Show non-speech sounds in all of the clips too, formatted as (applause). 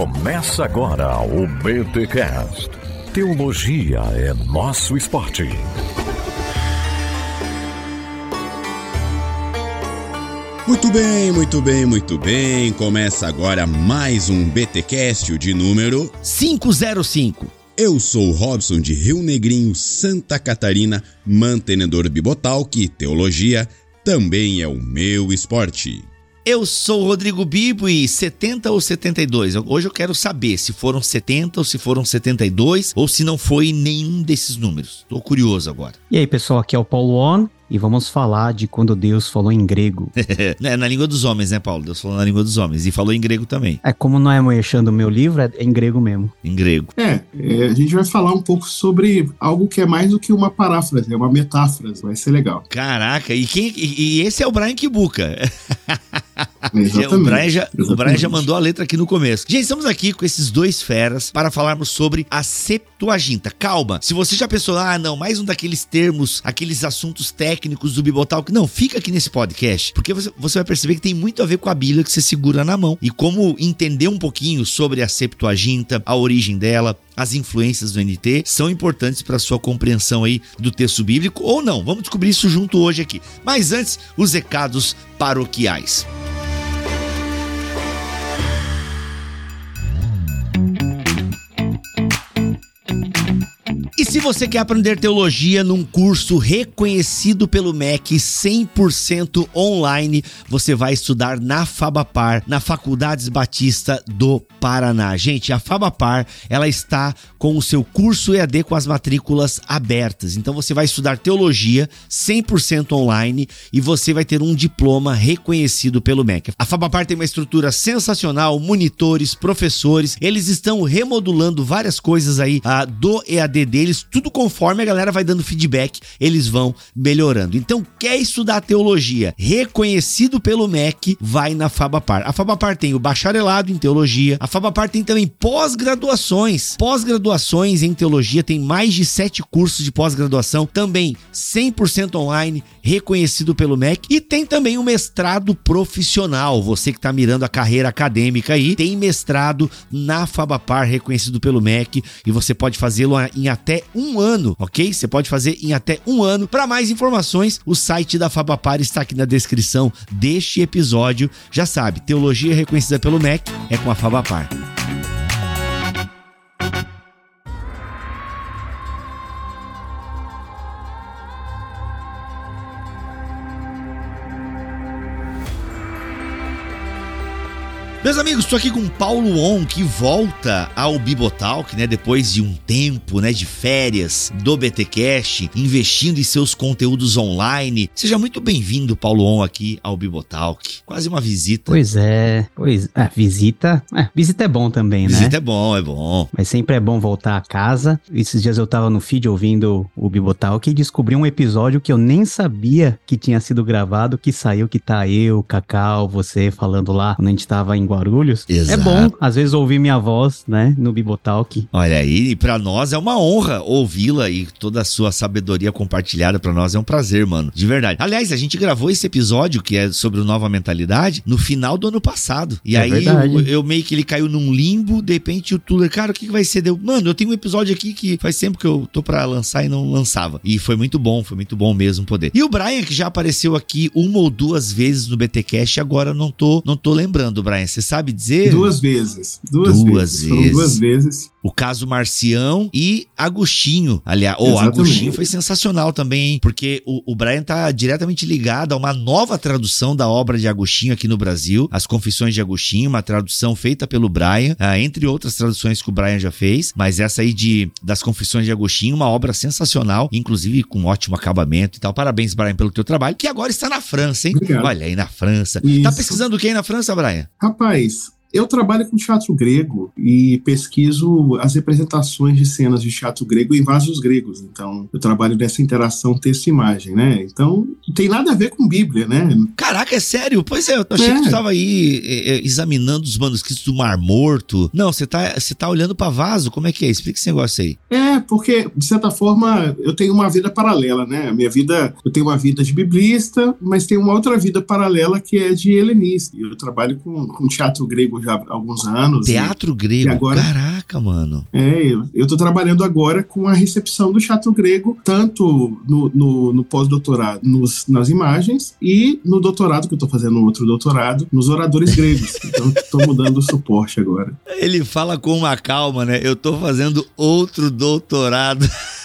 Começa agora o BTCast. Teologia é nosso esporte. Muito bem, muito bem, muito bem. Começa agora mais um BTcast de número 505. Eu sou Robson de Rio Negrinho, Santa Catarina, mantenedor Bibotal, que teologia também é o meu esporte. Eu sou Rodrigo Bibo e 70 ou 72? Hoje eu quero saber se foram 70 ou se foram 72 ou se não foi nenhum desses números. Tô curioso agora. E aí, pessoal, aqui é o Paulo On e vamos falar de quando Deus falou em grego. (laughs) é na língua dos homens, né, Paulo? Deus falou na língua dos homens e falou em grego também. É como não é moechando o meu livro, é em grego mesmo. Em grego. É, é, a gente vai falar um pouco sobre algo que é mais do que uma paráfrase, é uma metáfora, vai ser legal. Caraca, e, quem, e, e esse é o Brian Kibuka. (laughs) Exatamente, (laughs) o, Brian já, exatamente. o Brian já mandou a letra aqui no começo. Gente, estamos aqui com esses dois feras para falarmos sobre a Septuaginta. Calma, se você já pensou, ah, não, mais um daqueles termos, aqueles assuntos técnicos do Bibotalk, não, fica aqui nesse podcast, porque você, você vai perceber que tem muito a ver com a Bíblia que você segura na mão e como entender um pouquinho sobre a Septuaginta, a origem dela, as influências do NT são importantes para sua compreensão aí do texto bíblico ou não. Vamos descobrir isso junto hoje aqui. Mas antes, os recados paroquiais. E se você quer aprender teologia num curso reconhecido pelo MEC 100% online, você vai estudar na Fabapar, na Faculdades Batista do Paraná. Gente, a Fabapar, ela está com o seu curso EAD com as matrículas abertas. Então você vai estudar teologia 100% online e você vai ter um diploma reconhecido pelo MEC. A Fabapar tem uma estrutura sensacional, monitores, professores, eles estão remodulando várias coisas aí ah, do EAD deles, tudo conforme a galera vai dando feedback, eles vão melhorando. Então, quer estudar teologia reconhecido pelo MEC, vai na Fabapar. A Fabapar tem o bacharelado em teologia, a Fabapar tem também pós-graduações. Pós-graduações em teologia, tem mais de sete cursos de pós-graduação, também 100% online, reconhecido pelo MEC. E tem também o mestrado profissional. Você que está mirando a carreira acadêmica aí, tem mestrado na Fabapar, reconhecido pelo MEC, e você pode fazê-lo em até um ano, ok? Você pode fazer em até um ano. Para mais informações, o site da Fabapar está aqui na descrição deste episódio. Já sabe, teologia reconhecida pelo MEC é com a Fabapar. Meus amigos, estou aqui com o Paulo On, que volta ao Bibotalk, né? Depois de um tempo, né? De férias do BTcast, investindo em seus conteúdos online. Seja muito bem-vindo, Paulo On, aqui ao Bibotalk. Quase uma visita. Pois é, pois é, visita. É, visita é bom também, né? Visita é bom, é bom. Mas sempre é bom voltar a casa. Esses dias eu tava no feed ouvindo o Bibotalk e descobri um episódio que eu nem sabia que tinha sido gravado, que saiu, que tá eu, Cacau, você falando lá, quando a gente tava em Guarulhos. Exato. É bom, às vezes, ouvir minha voz, né, no Bibotalk. Olha aí, e pra nós é uma honra ouvi-la e toda a sua sabedoria compartilhada pra nós é um prazer, mano. De verdade. Aliás, a gente gravou esse episódio que é sobre o Nova Mentalidade no final do ano passado. E É aí eu, eu meio que ele caiu num limbo, de repente o Tuller, cara, o que, que vai ser? Deu, mano, eu tenho um episódio aqui que faz tempo que eu tô pra lançar e não lançava. E foi muito bom, foi muito bom mesmo poder. E o Brian, que já apareceu aqui uma ou duas vezes no BTcast, agora não tô, não tô lembrando, Brian. Você sabe dizer? Duas vezes. Duas, Duas vezes. Vezes. duas vezes. O caso Marcião e Agostinho. Aliás, o Exatamente. Agostinho foi sensacional também, hein? Porque o, o Brian tá diretamente ligado a uma nova tradução da obra de Agostinho aqui no Brasil, As Confissões de Agostinho, uma tradução feita pelo Brian, ah, entre outras traduções que o Brian já fez, mas essa aí de das Confissões de Agostinho, uma obra sensacional, inclusive com ótimo acabamento e tal. Parabéns, Brian, pelo teu trabalho, que agora está na França, hein? Obrigado. Olha aí na França. Tá Isso. pesquisando o que aí na França, Brian? Rapaz, faz eu trabalho com teatro grego e pesquiso as representações de cenas de teatro grego em vasos gregos. Então, eu trabalho nessa interação texto-imagem, né? Então, não tem nada a ver com Bíblia, né? Caraca, é sério? Pois é, eu achei É. que tu tava aí é, é, examinando os manuscritos do Mar Morto. Não, você tá, você tá olhando pra vaso? Como é que é? Explica esse negócio aí. É, porque, de certa forma, eu tenho uma vida paralela, né? A minha vida, eu tenho uma vida de biblista, mas tenho uma outra vida paralela que é de helenista. Eu trabalho com, com teatro grego grego já há alguns anos. Teatro e, grego? E agora, Caraca, mano. É, eu, eu tô trabalhando agora com a recepção do teatro grego, tanto no, no, no pós-doutorado, nas imagens, e no doutorado, que eu tô fazendo outro doutorado, nos oradores gregos. (laughs) Então, tô mudando o suporte agora. Ele fala com uma calma, né? Eu tô fazendo outro doutorado. (laughs)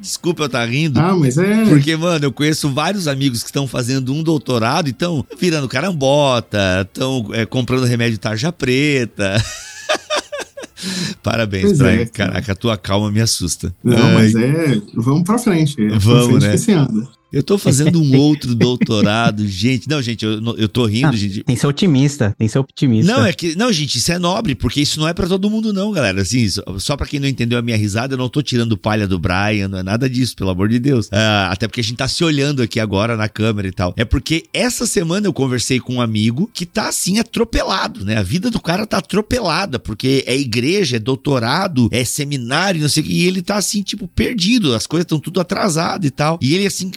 Desculpa eu estar tá rindo. Ah, mas é. Porque, mano, eu conheço vários amigos que estão fazendo um doutorado e estão virando carambota, estão é, comprando remédio tarja preta. (laughs) Parabéns, Brian. É, Caraca, a tua calma me assusta. Não, Ai. mas é. Vamos pra frente. Vamos, pra frente né? Eu tô fazendo um outro doutorado, (laughs) gente. Não, gente, eu, eu tô rindo, ah, gente. Tem que ser otimista, tem que ser optimista. Não, é que. Não, gente, isso é nobre, porque isso não é para todo mundo, não, galera. Assim, só, só para quem não entendeu a minha risada, eu não tô tirando palha do Brian, não é nada disso, pelo amor de Deus. Ah, até porque a gente tá se olhando aqui agora na câmera e tal. É porque essa semana eu conversei com um amigo que tá assim atropelado, né? A vida do cara tá atropelada, porque é igreja, é doutorado, é seminário, não sei o que, e ele tá assim, tipo, perdido. As coisas estão tudo atrasado e tal. E ele, assim,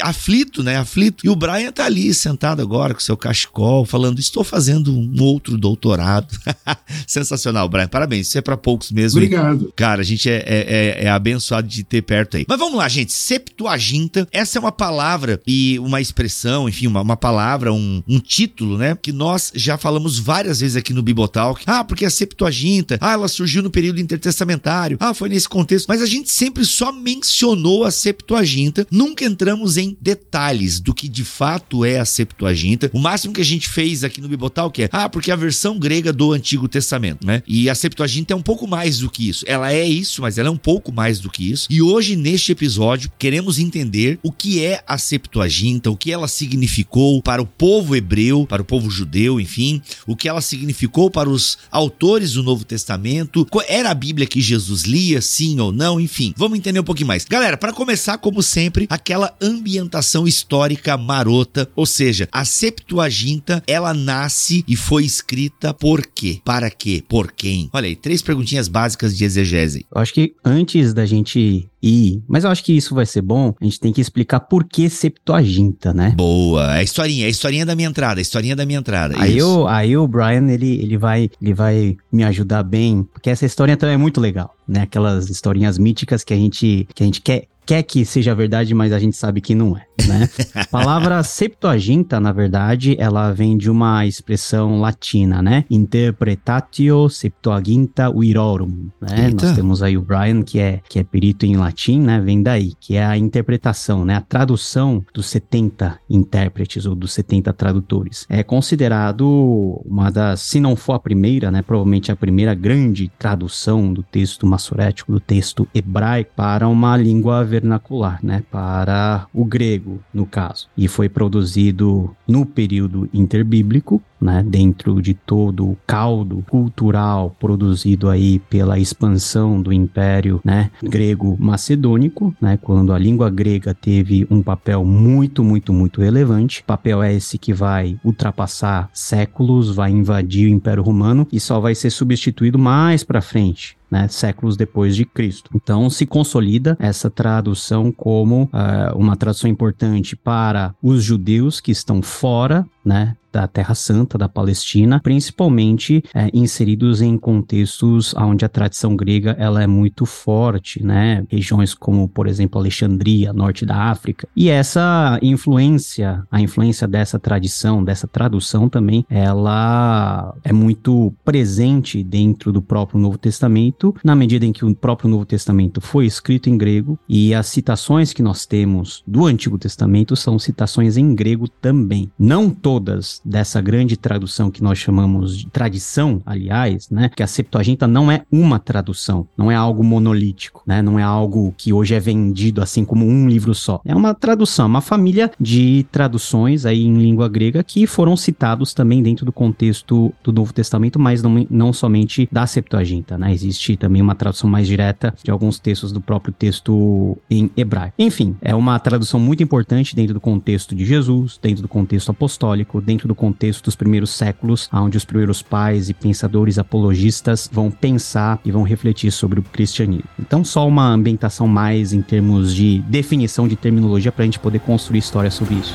aflito, né? Aflito. E o Brian tá ali sentado agora com seu cachecol, falando: Estou fazendo um outro doutorado. (laughs) Sensacional, Brian. Parabéns. Isso é para poucos mesmo. Obrigado. Cara, a gente é, é, é, é, abençoado de ter perto aí. Mas vamos lá, gente. Septuaginta. Essa é uma palavra e uma expressão, enfim, uma, uma palavra, um, um título, né? Que nós já falamos várias vezes aqui no Bibotalk. Ah, porque a Septuaginta, ah, ela surgiu no período intertestamentário. Ah, foi nesse contexto. Mas a gente sempre só mencionou a Septuaginta. Nunca entramos em detalhes do que de fato é a Septuaginta. O máximo que a gente fez aqui no Bibotal que é, ah, porque é a versão grega do Antigo Testamento, né? E a Septuaginta é um pouco mais do que isso. Ela é isso, mas ela é um pouco mais do que isso. E hoje neste episódio queremos entender o que é a Septuaginta, o que ela significou para o povo hebreu, para o povo judeu, enfim, o que ela significou para os autores do Novo Testamento. Era a Bíblia que Jesus lia, sim ou não, enfim. Vamos entender um pouquinho mais. Galera, para começar, como sempre, aquela ambientação histórica marota, ou seja, a Septuaginta, ela nasce e foi escrita por quê? Para quê? Por quem? Olha aí, três perguntinhas básicas de exegese. Eu acho que antes da gente ir, mas eu acho que isso vai ser bom, a gente tem que explicar por que Septuaginta, né? Boa, é a historinha, é a historinha da minha entrada, a historinha da minha entrada. Aí, eu, aí o Brian, ele, ele, vai, ele vai me ajudar bem, porque essa história também é muito legal, né? Aquelas historinhas míticas que a gente, que a gente quer quer que seja verdade, mas a gente sabe que não é, né? a (laughs) palavra Septuaginta, na verdade, ela vem de uma expressão latina, né? Interpretatio Septuaginta Virorum, né? Nós temos aí o Brian, que é, que é perito em latim, né? Vem daí, que é a interpretação, né? A tradução dos 70 intérpretes ou dos 70 tradutores. É considerado uma das, se não for a primeira, né? Provavelmente a primeira grande tradução do texto massorético, do texto hebraico, para uma língua vernacular, né, para o grego, no caso. E foi produzido no período interbíblico, né, dentro de todo o caldo cultural produzido aí pela expansão do Império, né, grego macedônico, né, quando a língua grega teve um papel muito, muito, muito relevante. Papel é esse que vai ultrapassar séculos, vai invadir o Império Romano e só vai ser substituído mais para frente né, séculos depois de Cristo. Então se consolida essa tradução como uh, uma tradução importante para os judeus que estão fora né, da Terra Santa, da Palestina, principalmente é, inseridos em contextos onde a tradição grega ela é muito forte, né? Regiões como, por exemplo, Alexandria, norte da África. E essa influência, a influência dessa tradição, dessa tradução também, ela é muito presente dentro do próprio Novo Testamento, na medida em que o próprio Novo Testamento foi escrito em grego e as citações que nós temos do Antigo Testamento são citações em grego também. Não todas dessa grande tradução que nós chamamos de tradição, aliás, né? Que a Septuaginta não é uma tradução, não é algo monolítico, né? Não é algo que hoje é vendido assim como um livro só. É uma tradução, uma família de traduções aí em língua grega que foram citados também dentro do contexto do Novo Testamento, mas não, não somente da Septuaginta, né? Existe também uma tradução mais direta de alguns textos do próprio texto em hebraico. Enfim, é uma tradução muito importante dentro do contexto de Jesus, dentro do contexto apostólico, dentro do contexto dos primeiros séculos, onde os primeiros pais e pensadores apologistas vão pensar e vão refletir sobre o cristianismo. Então, só uma ambientação mais em termos de definição de terminologia para a gente poder construir história sobre isso.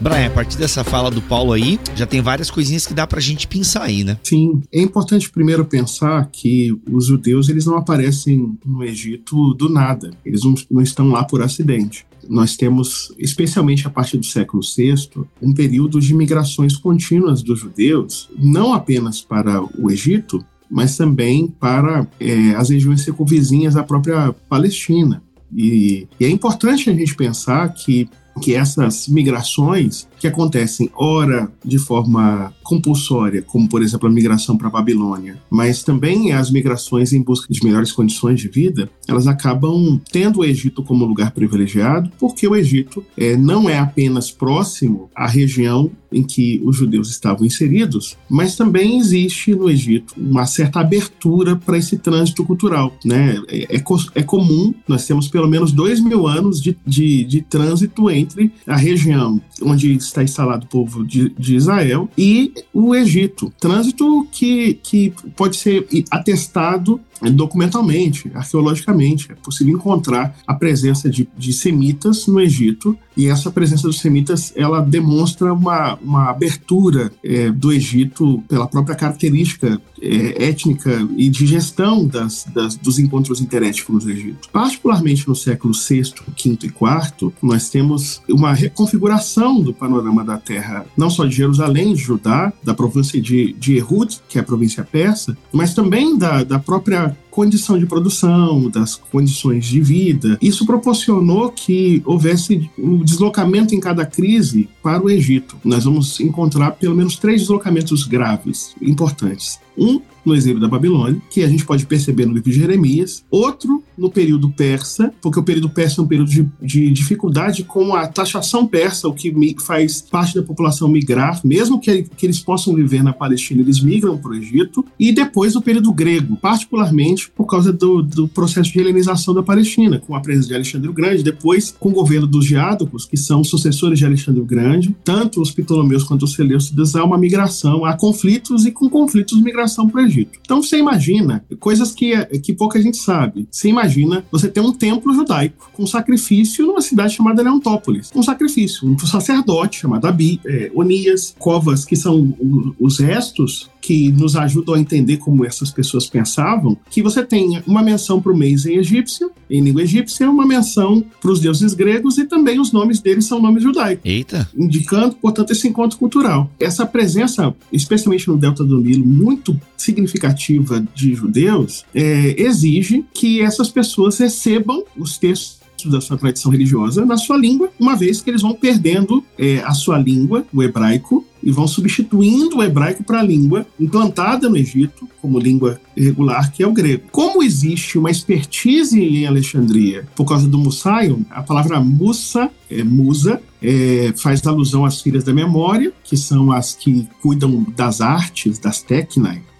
Brian, a partir dessa fala do Paulo aí, já tem várias coisinhas que dá pra gente pensar aí, né? Sim, é importante primeiro pensar que os judeus eles não aparecem no Egito do nada, eles não, não estão lá por acidente nós temos, especialmente a partir do século VI, um período de migrações contínuas dos judeus, não apenas para o Egito, mas também para é, as regiões circunvizinhas à própria Palestina. E, e, é importante a gente pensar que, que essas migrações que acontecem, ora de forma compulsória, como por exemplo a migração para a Babilônia, mas também as migrações em busca de melhores condições de vida, elas acabam tendo o Egito como lugar privilegiado, porque o Egito é, não é apenas próximo à região em que os judeus estavam inseridos, mas também existe no Egito uma certa abertura para esse trânsito cultural. Né? É, é, é, comum, nós temos pelo menos dois mil anos de, de, de trânsito entre a região onde está instalado o povo de, de Israel, e o Egito. Trânsito que, que pode ser atestado documentalmente, arqueologicamente. É possível encontrar a presença de, de, semitas no Egito e essa presença dos semitas ela demonstra uma, uma abertura é, do Egito pela própria característica é, étnica e de gestão das, das, dos encontros interétnicos no Egito. Particularmente no século VI, V e IV, nós temos uma reconfiguração do panorama da terra, não só de Jerusalém, de Judá, da província de, de Erud, que é a província persa, mas também da, da própria Yeah. Condição de produção, das condições de vida. Isso proporcionou que houvesse um deslocamento em cada crise para o Egito. Nós vamos encontrar pelo menos três deslocamentos graves, importantes. Um no exílio da Babilônia, que a gente pode perceber no livro de Jeremias, outro no período persa, porque o período persa é um período de, de dificuldade com a taxação persa, o que faz parte da população migrar, mesmo que, que eles possam viver na Palestina, eles migram para o Egito, e depois o período grego, particularmente por causa do, do processo de helenização da Palestina, com a presença de Alexandre o Grande, depois com o governo dos Diádocos, que são sucessores de Alexandre o Grande, tanto os Ptolomeus quanto os Seleucidas, há uma migração, há conflitos e com conflitos migração para o Egito. Então você imagina coisas que, que pouca gente sabe. Você imagina você ter um templo judaico com sacrifício numa cidade chamada Leontópolis. Um sacrifício, um sacerdote chamado Abi, é, Onias, covas que são os restos que nos ajudam a entender como essas pessoas pensavam, que você tem uma menção para o mês em egípcio, em língua egípcia, uma menção para os deuses gregos e também os nomes deles são nomes judaicos. Eita! Indicando, portanto, esse encontro cultural. Essa presença, especialmente no Delta do Nilo, muito significativa de judeus, é, exige que essas pessoas recebam os textos da sua tradição religiosa na sua língua, uma vez que eles vão perdendo é, a sua língua, o hebraico, e vão substituindo o hebraico para a língua implantada no Egito como língua regular, que é o grego. Como existe uma expertise em Alexandria por causa do Musaion, a palavra musa, é, musa, é, faz alusão às filhas da memória, que são as que cuidam das artes, das técnicas,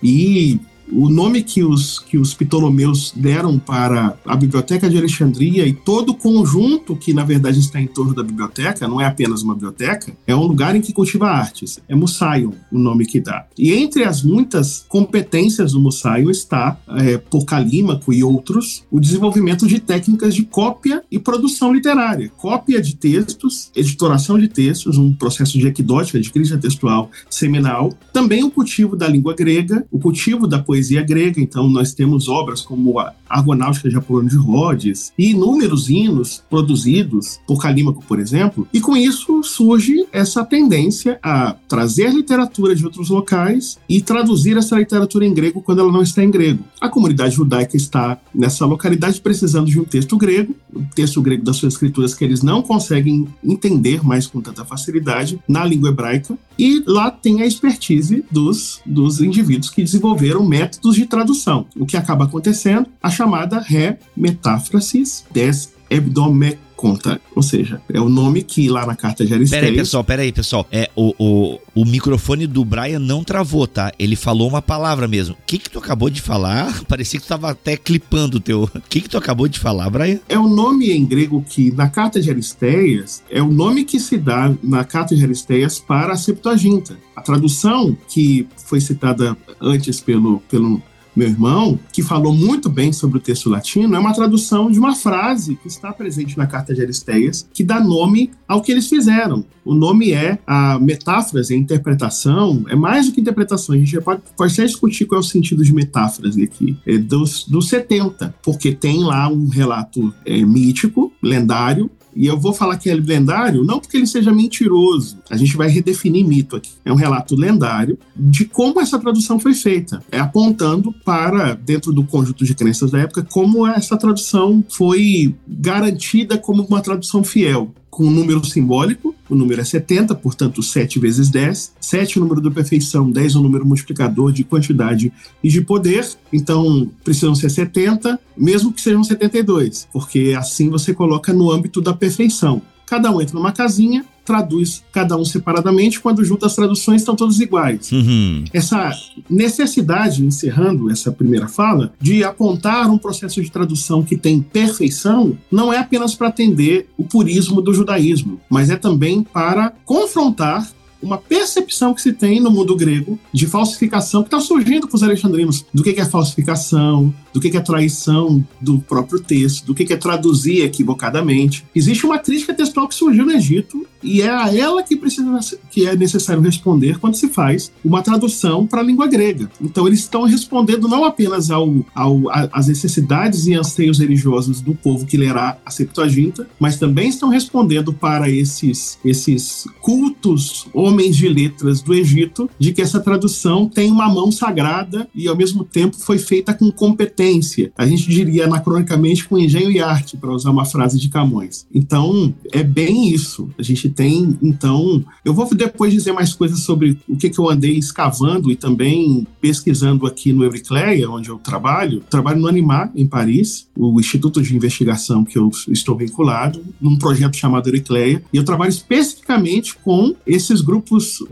e o nome que os, que os Ptolomeus deram para a Biblioteca de Alexandria e todo o conjunto que, na verdade, está em torno da biblioteca, não é apenas uma biblioteca, é um lugar em que cultiva artes. É Musaion o nome que dá. E entre as muitas competências do Musaion está, é, por Calímaco e outros, o desenvolvimento de técnicas de cópia e produção literária. Cópia de textos, editoração de textos, um processo de equidótica, de crítica textual seminal. Também o cultivo da língua grega, o cultivo da poesia poesia grega. Então, nós temos obras como a Argonáutica de Apolônio de Rhodes e inúmeros hinos produzidos por Calímaco, por exemplo. E com isso surge essa tendência a trazer literatura de outros locais e traduzir essa literatura em grego quando ela não está em grego. A comunidade judaica está nessa localidade precisando de um texto grego, um texto grego das suas escrituras que eles não conseguem entender mais com tanta facilidade na língua hebraica. E lá tem a expertise dos, dos indivíduos que desenvolveram métodos métodos de tradução, o que acaba acontecendo? A chamada remetáfrasis des hebdomec conta. Ou seja, é o nome que lá na carta de Aristeias... Peraí, pessoal, peraí, pessoal. É, o, o, o microfone do Brian não travou, tá? Ele falou uma palavra mesmo. O que que tu acabou de falar? (laughs) Parecia que tu tava até clipando o teu... O que que tu acabou de falar, Brian? É o nome em grego que, na carta de Aristeias, é o nome que se dá na carta de Aristeias para a Septuaginta. A tradução que foi citada antes pelo, pelo meu irmão, que falou muito bem sobre o texto latino, é uma tradução de uma frase que está presente na carta de Aristeias, que dá nome ao que eles fizeram. O nome é a metáforas, a interpretação, é mais do que interpretação, a gente pode, pode até discutir qual é o sentido de metáforas aqui, é dos, dos 70, porque tem lá um relato é, mítico, lendário, e eu vou falar que é lendário não porque ele seja mentiroso. A gente vai redefinir mito aqui. É um relato lendário de como essa tradução foi feita. É apontando para, dentro do conjunto de crenças da época, como essa tradução foi garantida como uma tradução fiel com um número simbólico, o número é 70, portanto 7 vezes 10. 7 é o número da perfeição, 10 é o número multiplicador de quantidade e de poder, então precisam ser 70, mesmo que sejam 72, porque assim você coloca no âmbito da perfeição. Cada um entra numa casinha, traduz cada um separadamente, quando junta as traduções estão todos iguais. Uhum. Essa necessidade, encerrando essa primeira fala, de apontar um processo de tradução que tem perfeição, não é apenas para atender o purismo do judaísmo, mas é também para confrontar uma percepção que se tem no mundo grego de falsificação que está surgindo com os alexandrinos do que é falsificação, do que é traição do próprio texto, do que é traduzir equivocadamente. Existe uma crítica textual que surgiu no Egito e é a ela que precisa que é necessário responder quando se faz uma tradução para a língua grega. Então eles estão respondendo não apenas ao, ao às necessidades e anseios religiosos do povo que lerá a Septuaginta, mas também estão respondendo para esses esses cultos homens de letras do Egito de que essa tradução tem uma mão sagrada e ao mesmo tempo foi feita com competência. A gente diria anacronicamente com engenho e arte, para usar uma frase de Camões. Então, é bem isso. A gente tem, então, eu vou depois dizer mais coisas sobre o que, que eu andei escavando e também pesquisando aqui no Euricleia, onde eu trabalho. Trabalho no Animar, em Paris, o instituto de investigação que eu estou vinculado, num projeto chamado Euricleia, e eu trabalho especificamente com esses grupos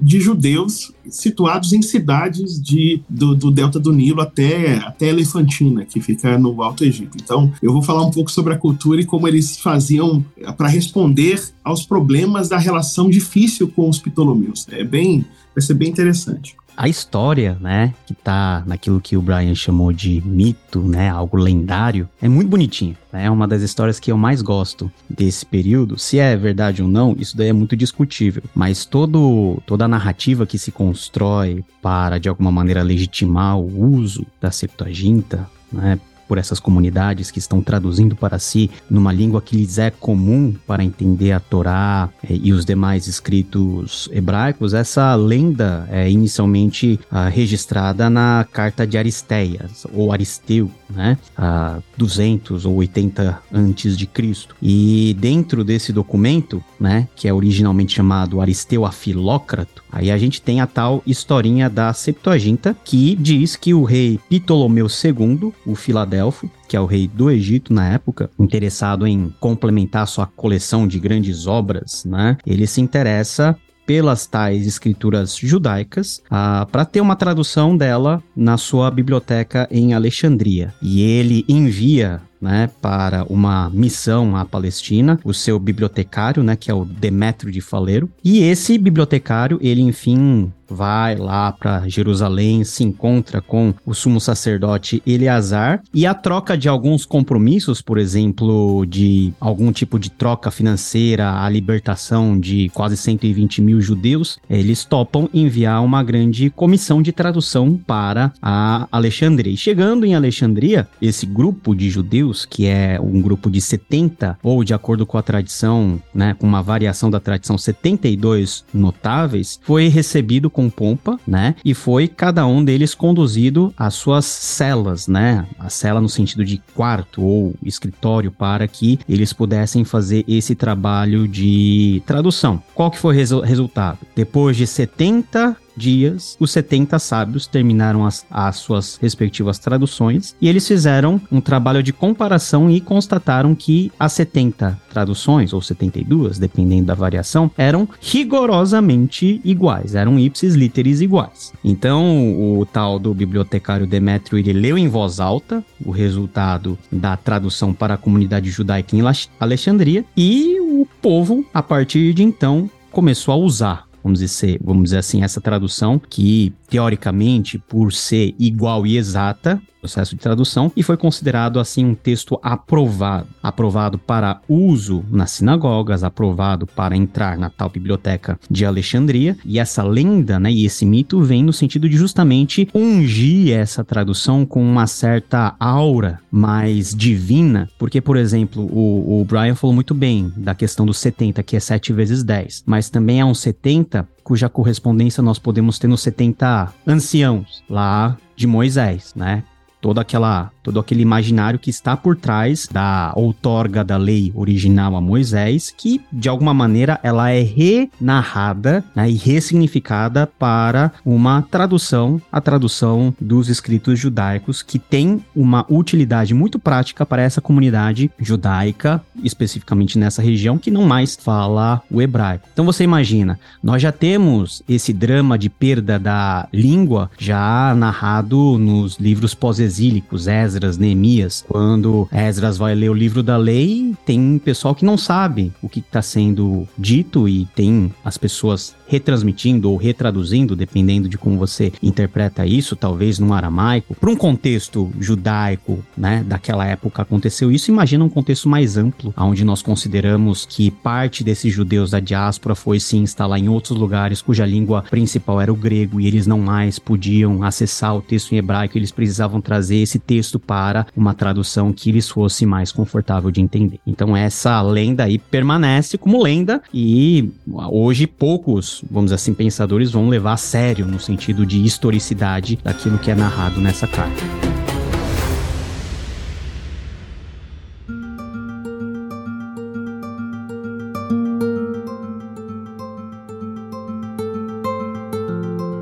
de judeus situados em cidades de, do, do delta do Nilo até, até Elefantina, que fica no Alto Egito. Então, eu vou falar um pouco sobre a cultura e como eles faziam para responder aos problemas da relação difícil com os Ptolomeus. É bem, vai ser bem interessante a história, né, que tá naquilo que o Brian chamou de mito, né, algo lendário, é muito bonitinho. Né, é uma das histórias que eu mais gosto desse período. Se é verdade ou não, isso daí é muito discutível. Mas todo, toda a narrativa que se constrói para, de alguma maneira, legitimar o uso da Septuaginta, né, por essas comunidades que estão traduzindo para si numa língua que lhes é comum para entender a Torá eh, e os demais escritos hebraicos, essa lenda é inicialmente ah, registrada na carta de Aristeias, ou Aristeu, né? A 200 ou 80 antes de Cristo. E dentro desse documento, né, que é originalmente chamado Aristeu Afilócrato, aí a gente tem a tal historinha da Septuaginta que diz que o rei Ptolomeu II, o Filadelfo, que é o rei do Egito na época, interessado em complementar sua coleção de grandes obras, né? Ele se interessa pelas tais escrituras judaicas ah, para ter uma tradução dela na sua biblioteca em Alexandria. E ele envia né, para uma missão à Palestina, o seu bibliotecário, né, que é o Demétrio de Faleiro. E esse bibliotecário, ele enfim vai lá para Jerusalém, se encontra com o sumo sacerdote Eleazar e a troca de alguns compromissos, por exemplo, de algum tipo de troca financeira, a libertação de quase 120 mil judeus, eles topam enviar uma grande comissão de tradução para a Alexandria. E chegando em Alexandria, esse grupo de judeus, que é um grupo de 70, ou de acordo com a tradição, né, com uma variação da tradição, 72 notáveis, foi recebido com pompa, né? E foi cada um deles conduzido às suas celas, né? A cela no sentido de quarto ou escritório para que eles pudessem fazer esse trabalho de tradução. Qual que foi o resu resultado? Depois de 70 dias, os 70 sábios terminaram as, as suas respectivas traduções e eles fizeram um trabalho de comparação e constataram que as 70 traduções, ou 72, dependendo da variação, eram rigorosamente iguais, eram ipsis literis iguais. Então, o tal do bibliotecário Demétrio, ele leu em voz alta o resultado da tradução para a comunidade judaica em Alexandria e o povo, a partir de então, começou a usar vamos dizer, vamos dizer assim, essa tradução que, teoricamente, por ser igual e exata, processo de tradução e foi considerado assim um texto aprovado, aprovado para uso nas sinagogas, aprovado para entrar na tal biblioteca de Alexandria. E essa lenda, né, e esse mito vem no sentido de justamente ungir essa tradução com uma certa aura mais divina, porque por exemplo, o, o Brian falou muito bem da questão dos 70, que é 7 vezes 10, mas também é um 70 cuja correspondência nós podemos ter nos 70 anciãos lá de Moisés, né? Toda aquela todo aquele imaginário que está por trás da outorga da lei original a Moisés, que de alguma maneira ela é renarrada né, e ressignificada para uma tradução, a tradução dos escritos judaicos, que tem uma utilidade muito prática para essa comunidade judaica, especificamente nessa região, que não mais fala o hebraico. Então você imagina, nós já temos esse drama de perda da língua já narrado nos livros pós-exílicos, Ezra Esdras, Neemias. Quando Esdras vai ler o livro da lei, tem pessoal que não sabe o que está sendo dito e tem as pessoas retransmitindo ou retraduzindo, dependendo de como você interpreta isso, talvez num aramaico, para um contexto judaico, né, daquela época aconteceu isso. Imagina um contexto mais amplo, onde nós consideramos que parte desses judeus da diáspora foi se instalar em outros lugares cuja língua principal era o grego e eles não mais podiam acessar o texto em hebraico, eles precisavam trazer esse texto para uma tradução que lhes fosse mais confortável de entender. Então essa lenda aí permanece como lenda e hoje poucos vamos assim, pensadores vão levar a sério no sentido de historicidade daquilo que é narrado nessa carta.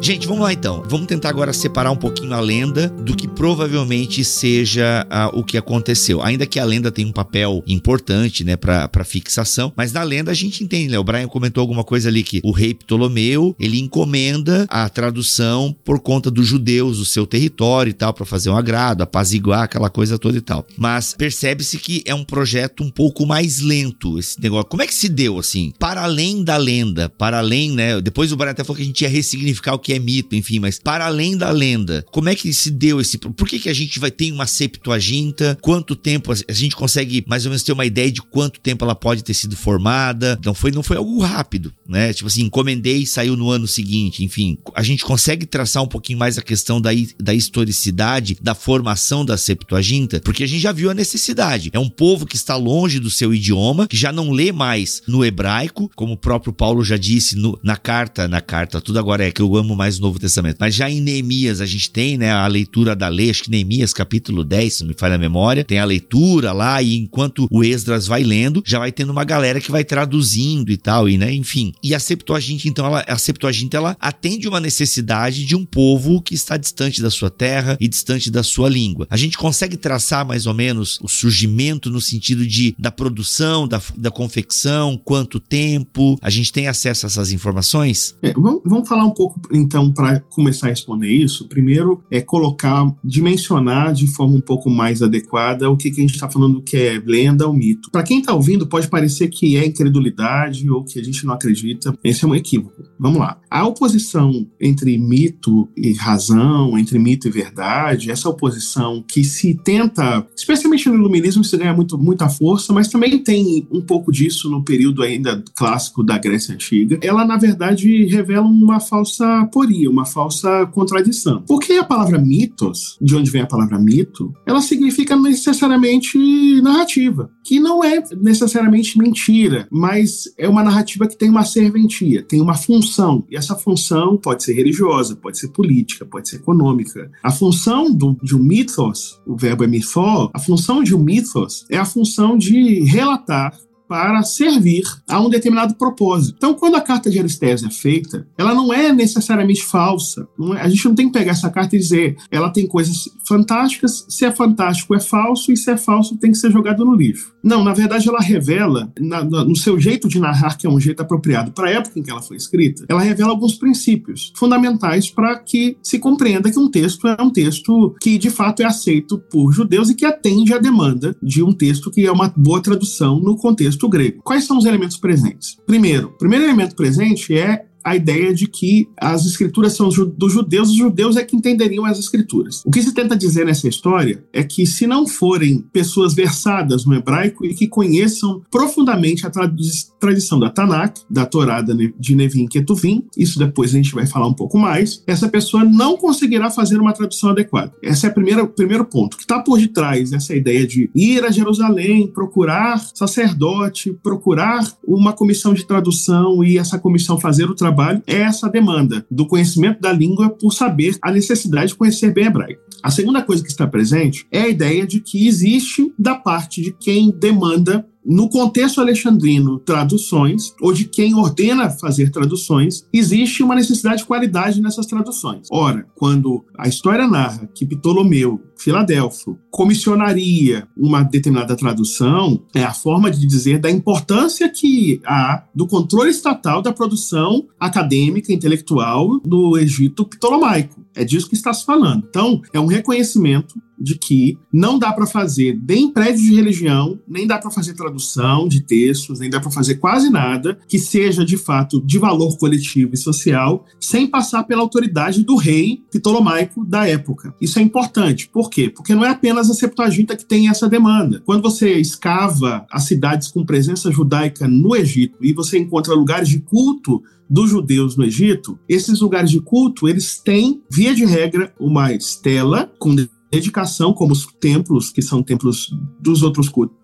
Gente, vamos lá então. Vamos tentar agora separar um pouquinho a lenda do que provavelmente seja uh, o que aconteceu. Ainda que a lenda tenha um papel importante, né, para fixação, mas na lenda a gente entende, né? O Brian comentou alguma coisa ali que o rei Ptolomeu, ele encomenda a tradução por conta dos judeus, do seu território e tal, para fazer um agrado, apaziguar aquela coisa toda e tal. Mas percebe-se que é um projeto um pouco mais lento esse negócio. Como é que se deu assim? Para além da lenda, para além, né? Depois o Brian até falou que a gente ia ressignificar o que é mito, enfim, mas para além da lenda, como é que se deu esse. Por que, que a gente vai ter uma Septuaginta? Quanto tempo a gente consegue mais ou menos ter uma ideia de quanto tempo ela pode ter sido formada? Não foi, não foi algo rápido, né? Tipo assim, encomendei e saiu no ano seguinte, enfim. A gente consegue traçar um pouquinho mais a questão da, da historicidade, da formação da Septuaginta, porque a gente já viu a necessidade. É um povo que está longe do seu idioma, que já não lê mais no hebraico, como o próprio Paulo já disse no, na carta, na carta, tudo agora é que eu amo mais mais o Novo Testamento. Mas já em Neemias a gente tem, né, a leitura da lei, acho que Neemias capítulo 10, se não me falha a memória, tem a leitura lá e enquanto o Esdras vai lendo, já vai tendo uma galera que vai traduzindo e tal, e né, enfim. E a Septuaginta, então, ela, a Septuaginta, ela atende uma necessidade de um povo que está distante da sua terra e distante da sua língua. A gente consegue traçar mais ou menos o surgimento no sentido de da produção, da, da confecção, quanto tempo, a gente tem acesso a essas informações? É, vamos, vamos falar um pouco, então, então, para começar a responder isso, primeiro é colocar, dimensionar de forma um pouco mais adequada o que, que a gente está falando que é lenda ou mito. Para quem está ouvindo, pode parecer que é incredulidade ou que a gente não acredita. Esse é um equívoco. Vamos lá. A oposição entre mito e razão, entre mito e verdade, essa oposição que se tenta, especialmente no iluminismo, se ganha muito, muita força, mas também tem um pouco disso no período ainda clássico da Grécia Antiga. Ela, na verdade, revela uma falsa poria uma falsa contradição. Porque a palavra mitos, de onde vem a palavra mito, ela significa necessariamente narrativa, que não é necessariamente mentira, mas é uma narrativa que tem uma serventia, tem uma função, e essa função pode ser religiosa, pode ser política, pode ser econômica. A função do, de um mitos, o verbo é mithó, a função de um mitos é a função de relatar para servir a um determinado propósito. Então, quando a carta de Aristésia é feita, ela não é necessariamente falsa. É, a gente não tem que pegar essa carta e dizer ela tem coisas fantásticas, se é fantástico é falso e se é falso tem que ser jogado no lixo. Não, na verdade ela revela, na, no seu jeito de narrar, que é um jeito apropriado para a época em que ela foi escrita, ela revela alguns princípios fundamentais para que se compreenda que um texto é um texto que de fato é aceito por judeus e que atende à demanda de um texto que é uma boa tradução no contexto grego. Quais são os elementos presentes? Primeiro, o primeiro elemento presente é a ideia de que as escrituras são dos judeus, os judeus é que entenderiam as escrituras. O que se tenta dizer nessa história é que se não forem pessoas versadas no hebraico e que conheçam profundamente a tradição da Tanakh, da Torá de Nevim Ketuvim, isso depois a gente vai falar um pouco mais, essa pessoa não conseguirá fazer uma tradução adequada. Esse é o primeiro ponto. Que está por detrás dessa ideia de ir a Jerusalém, procurar sacerdote, procurar uma comissão de tradução e essa comissão fazer o trabalho, é essa demanda do conhecimento da língua por saber a necessidade de conhecer bem hebraico. A segunda coisa que está presente é a ideia de que existe, da parte de quem demanda no contexto alexandrino, traduções, ou de quem ordena fazer traduções, existe uma necessidade de qualidade nessas traduções. Ora, quando a história narra que Ptolomeu, Filadelfo, comissionaria uma determinada tradução, é a forma de dizer da importância que há do controle estatal da produção acadêmica, intelectual do Egito ptolomaico. É disso que está se falando. Então, é um reconhecimento de que não dá para fazer nem prédio de religião, nem dá para fazer tradução de textos, nem dá para fazer quase nada que seja de fato de valor coletivo e social, sem passar pela autoridade do rei ptolomaico da época. Isso é importante. Por quê? Porque não é apenas a Septuaginta que tem essa demanda. Quando você escava as cidades com presença judaica no Egito e você encontra lugares de culto dos judeus no Egito, esses lugares de culto, eles têm, via de regra, uma estela com dedicação, como os templos, que são templos dos outros cultos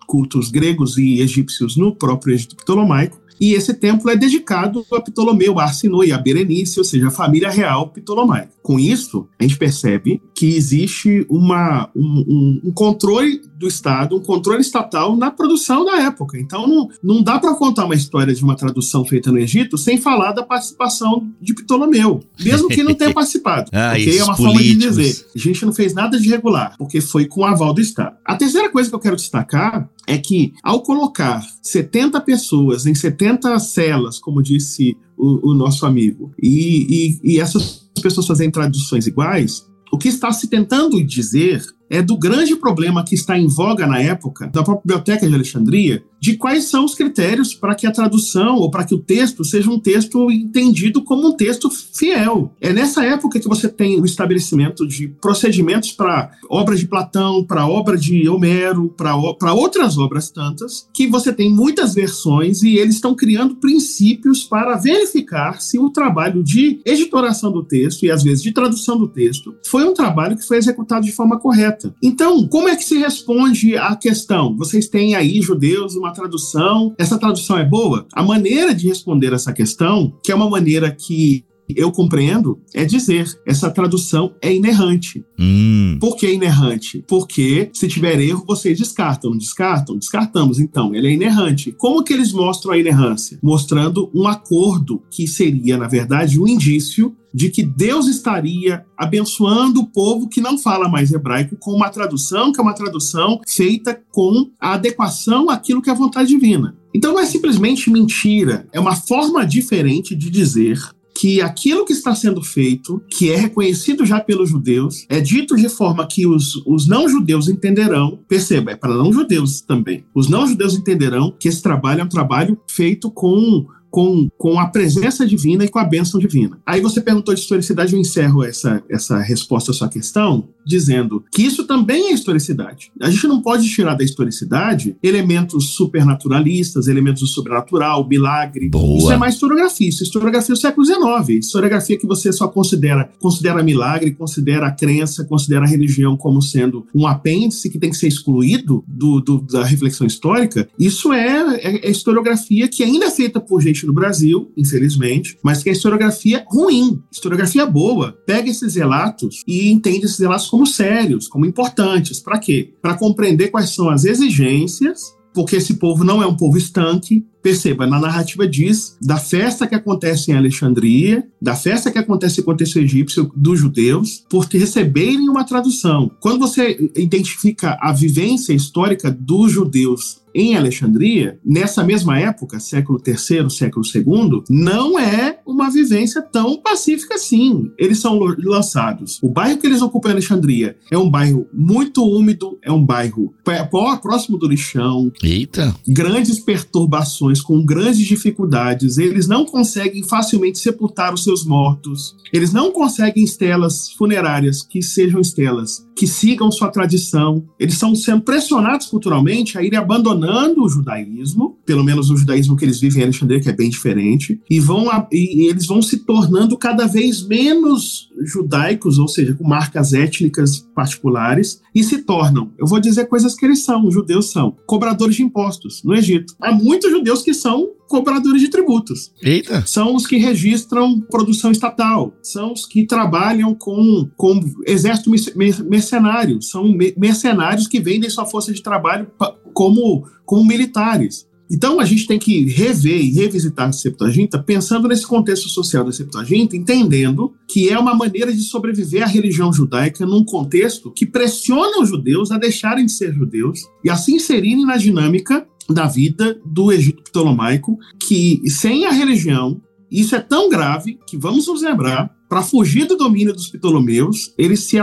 gregos e egípcios no próprio Egito Ptolomaico, e esse templo é dedicado a Ptolomeu, a Arsinoe e a Berenice, ou seja, a família real ptolomaica. Com isso, a gente percebe que existe uma, um, um, controle do Estado, um controle estatal na produção da época. Então, não, não dá para contar uma história de uma tradução feita no Egito sem falar da participação de Ptolomeu, mesmo que não tenha (laughs) participado. ah, okay? É uma políticos. forma de dizer. A gente não fez nada de regular, porque foi com o aval do Estado. A terceira coisa que eu quero destacar é que, ao colocar 70 pessoas em 70 celas, como disse o, o nosso amigo, e, e, e essas pessoas fazerem traduções iguais, o que está se tentando dizer é do grande problema que está em voga na época da própria Biblioteca de Alexandria, de quais são os critérios para que a tradução ou para que o texto seja um texto entendido como um texto fiel. É nessa época que você tem o estabelecimento de procedimentos para obras de Platão, para obra de Homero, para outras obras tantas, que você tem muitas versões e eles estão criando princípios para verificar se o trabalho de editoração do texto e às vezes de tradução do texto foi um trabalho que foi executado de forma correta. Então, como é que se responde à questão? Vocês têm aí judeus uma tradução. Essa tradução é boa? A maneira de responder essa questão, que é uma maneira que eu compreendo é dizer essa tradução é inerrante. Hum. Por que inerrante? Porque se tiver erro, vocês descartam. Descartam? Descartamos. Então, ele é inerrante. Como que eles mostram a inerrância? Mostrando um acordo que seria, na verdade, um indício de que Deus estaria abençoando o povo que não fala mais hebraico com uma tradução que é uma tradução feita com a adequação àquilo que é a vontade divina. Então não é simplesmente mentira, é uma forma diferente de dizer que aquilo que está sendo feito, que é reconhecido já pelos judeus, é dito de forma que os, os não-judeus entenderão, perceba, é para não-judeus também, os não-judeus entenderão que esse trabalho é um trabalho feito com com, com a presença divina e com a bênção divina. Aí você perguntou de historicidade, eu encerro essa, essa resposta à sua questão dizendo que isso também é historicidade. A gente não pode tirar da historicidade elementos supernaturalistas, elementos do sobrenatural, milagre. Boa. Isso é mais historiografia. Isso é historiografia do século XIX. Historiografia que você só considera, considera milagre, considera a crença, considera a religião como sendo um apêndice que tem que ser excluído do, do da reflexão histórica. Isso é, é, é historiografia que ainda é feita por gente no Brasil, infelizmente, mas que é historiografia ruim, historiografia boa. Pega esses relatos e entende esses relatos como sérios, como importantes. Para quê? Para compreender quais são as exigências porque esse povo não é um povo estanque. Perceba, na narrativa diz da festa que acontece em Alexandria, da festa que acontece em contexto egípcio dos judeus, por receberem uma tradução. Quando você identifica a vivência histórica dos judeus em Alexandria, nessa mesma época, século III, século II, não é uma vivência tão pacífica assim. Eles são lançados. O bairro que eles ocupam em Alexandria é um bairro muito úmido, é um bairro próximo do lixão. Eita! Grandes perturbações com grandes dificuldades, eles não conseguem facilmente sepultar os seus mortos, eles não conseguem estelas funerárias que sejam estelas que sigam sua tradição, eles estão sendo pressionados culturalmente a irem abandonando o judaísmo, pelo menos o judaísmo que eles vivem em Alexandria, que é bem diferente, e, vão, e eles vão se tornando cada vez menos judaicos, ou seja, com marcas étnicas particulares, e se tornam, eu vou dizer coisas que eles são, os judeus são, cobradores de impostos no Egito. Há muitos judeus que são cobradores de tributos. Eita! São os que registram produção estatal, são os que trabalham com, com exército mercenário, são mercenários que vendem sua força de trabalho como, como militares. Então a gente tem que rever e revisitar a Septuaginta pensando nesse contexto social da Septuaginta, entendendo que é uma maneira de sobreviver à religião judaica num contexto que pressiona os judeus a deixarem de ser judeus e assim inserirem na dinâmica da vida do Egito Ptolomaico, que sem a religião, isso é tão grave que vamos nos lembrar para fugir do domínio dos Ptolomeus, eles se,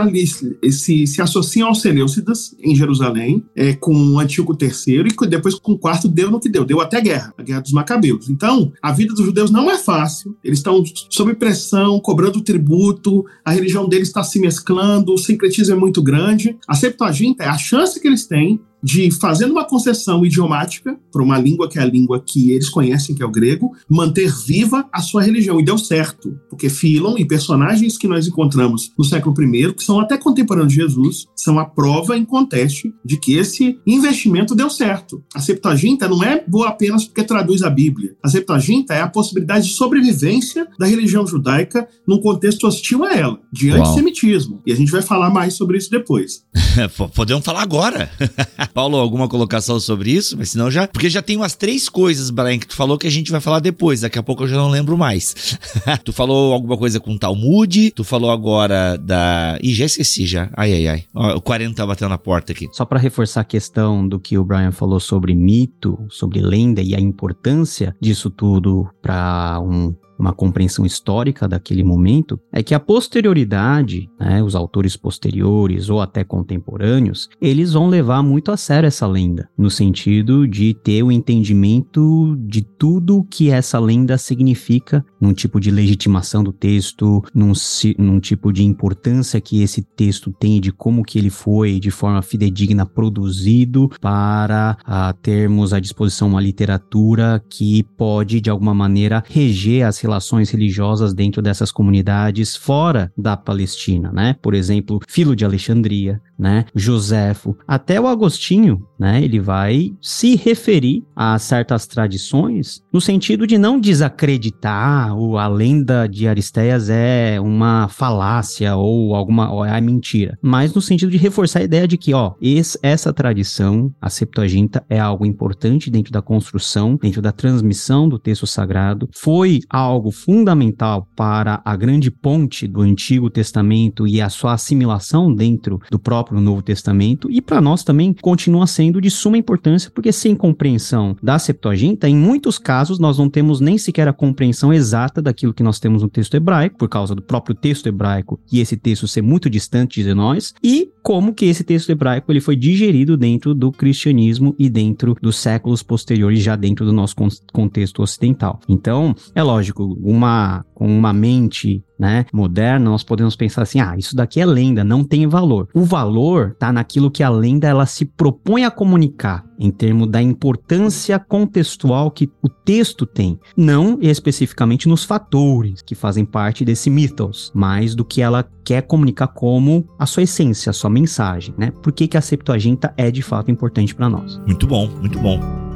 se, se associam aos Seleucidas em Jerusalém, é, com o Antíoco III, e depois com o quarto deu no que deu, deu até guerra, a guerra dos Macabeus. Então, a vida dos judeus não é fácil, eles estão sob pressão, cobrando tributo, a religião deles está se mesclando, o sincretismo é muito grande. A Septuaginta é a chance que eles têm de fazendo uma concessão idiomática para uma língua que é a língua que eles conhecem, que é o grego, manter viva a sua religião. E deu certo, porque Filon e personagens que nós encontramos no século I, que são até contemporâneos de Jesus, são a prova em conteste de que esse investimento deu certo. A Septuaginta não é boa apenas porque traduz a Bíblia. A Septuaginta é a possibilidade de sobrevivência da religião judaica num contexto hostil a ela, de antissemitismo. E a gente vai falar mais sobre isso depois. (laughs) Podemos falar agora. (laughs) Paulo, alguma colocação sobre isso? Mas senão já. Porque já tem umas três coisas, Brian, que tu falou que a gente vai falar depois. Daqui a pouco eu já não lembro mais. (laughs) tu falou alguma coisa com Talmud, tu falou agora da. Ih, já esqueci já. Ai, ai, ai. Ó, o 40 tá batendo na porta aqui. Só para reforçar a questão do que o Brian falou sobre mito, sobre lenda e a importância disso tudo para um uma compreensão histórica daquele momento, é que a posterioridade, né, os autores posteriores ou até contemporâneos, eles vão levar muito a sério essa lenda, no sentido de ter o entendimento de tudo que essa lenda significa, num tipo de legitimação do texto, num, num tipo de importância que esse texto tem de como que ele foi de forma fidedigna produzido para a, termos à disposição uma literatura que pode de alguma maneira reger as relações religiosas dentro dessas comunidades fora da Palestina, né? Por exemplo, Filo de Alexandria, né? Joséfo, até o Agostinho, né? Ele vai se referir a certas tradições no sentido de não desacreditar o a lenda de Aristeias é uma falácia ou alguma ou é mentira, mas no sentido de reforçar a ideia de que, ó, esse, essa tradição, a Septuaginta, é algo importante dentro da construção, dentro da transmissão do texto sagrado, foi algo fundamental para a grande ponte do Antigo Testamento e a sua assimilação dentro do próprio Novo Testamento, e para nós também continua sendo de suma importância, porque sem compreensão da Septuaginta, em muitos casos nós não temos nem sequer a compreensão exata daquilo que nós temos no texto hebraico, por causa do próprio texto hebraico e esse texto ser muito distante de nós, e como que esse texto hebraico ele foi digerido dentro do cristianismo e dentro dos séculos posteriores, já dentro do nosso contexto ocidental. Então, é lógico, uma com uma mente né, moderna, nós podemos pensar assim: ah, isso daqui é lenda, não tem valor. O valor está naquilo que a lenda ela se propõe a comunicar, em termos da importância contextual que o texto tem, não especificamente nos fatores que fazem parte desse mythos, mas do que ela quer comunicar como a sua essência, a sua mensagem, né? Por que, que a Septuaginta é de fato importante para nós? Muito bom, muito bom.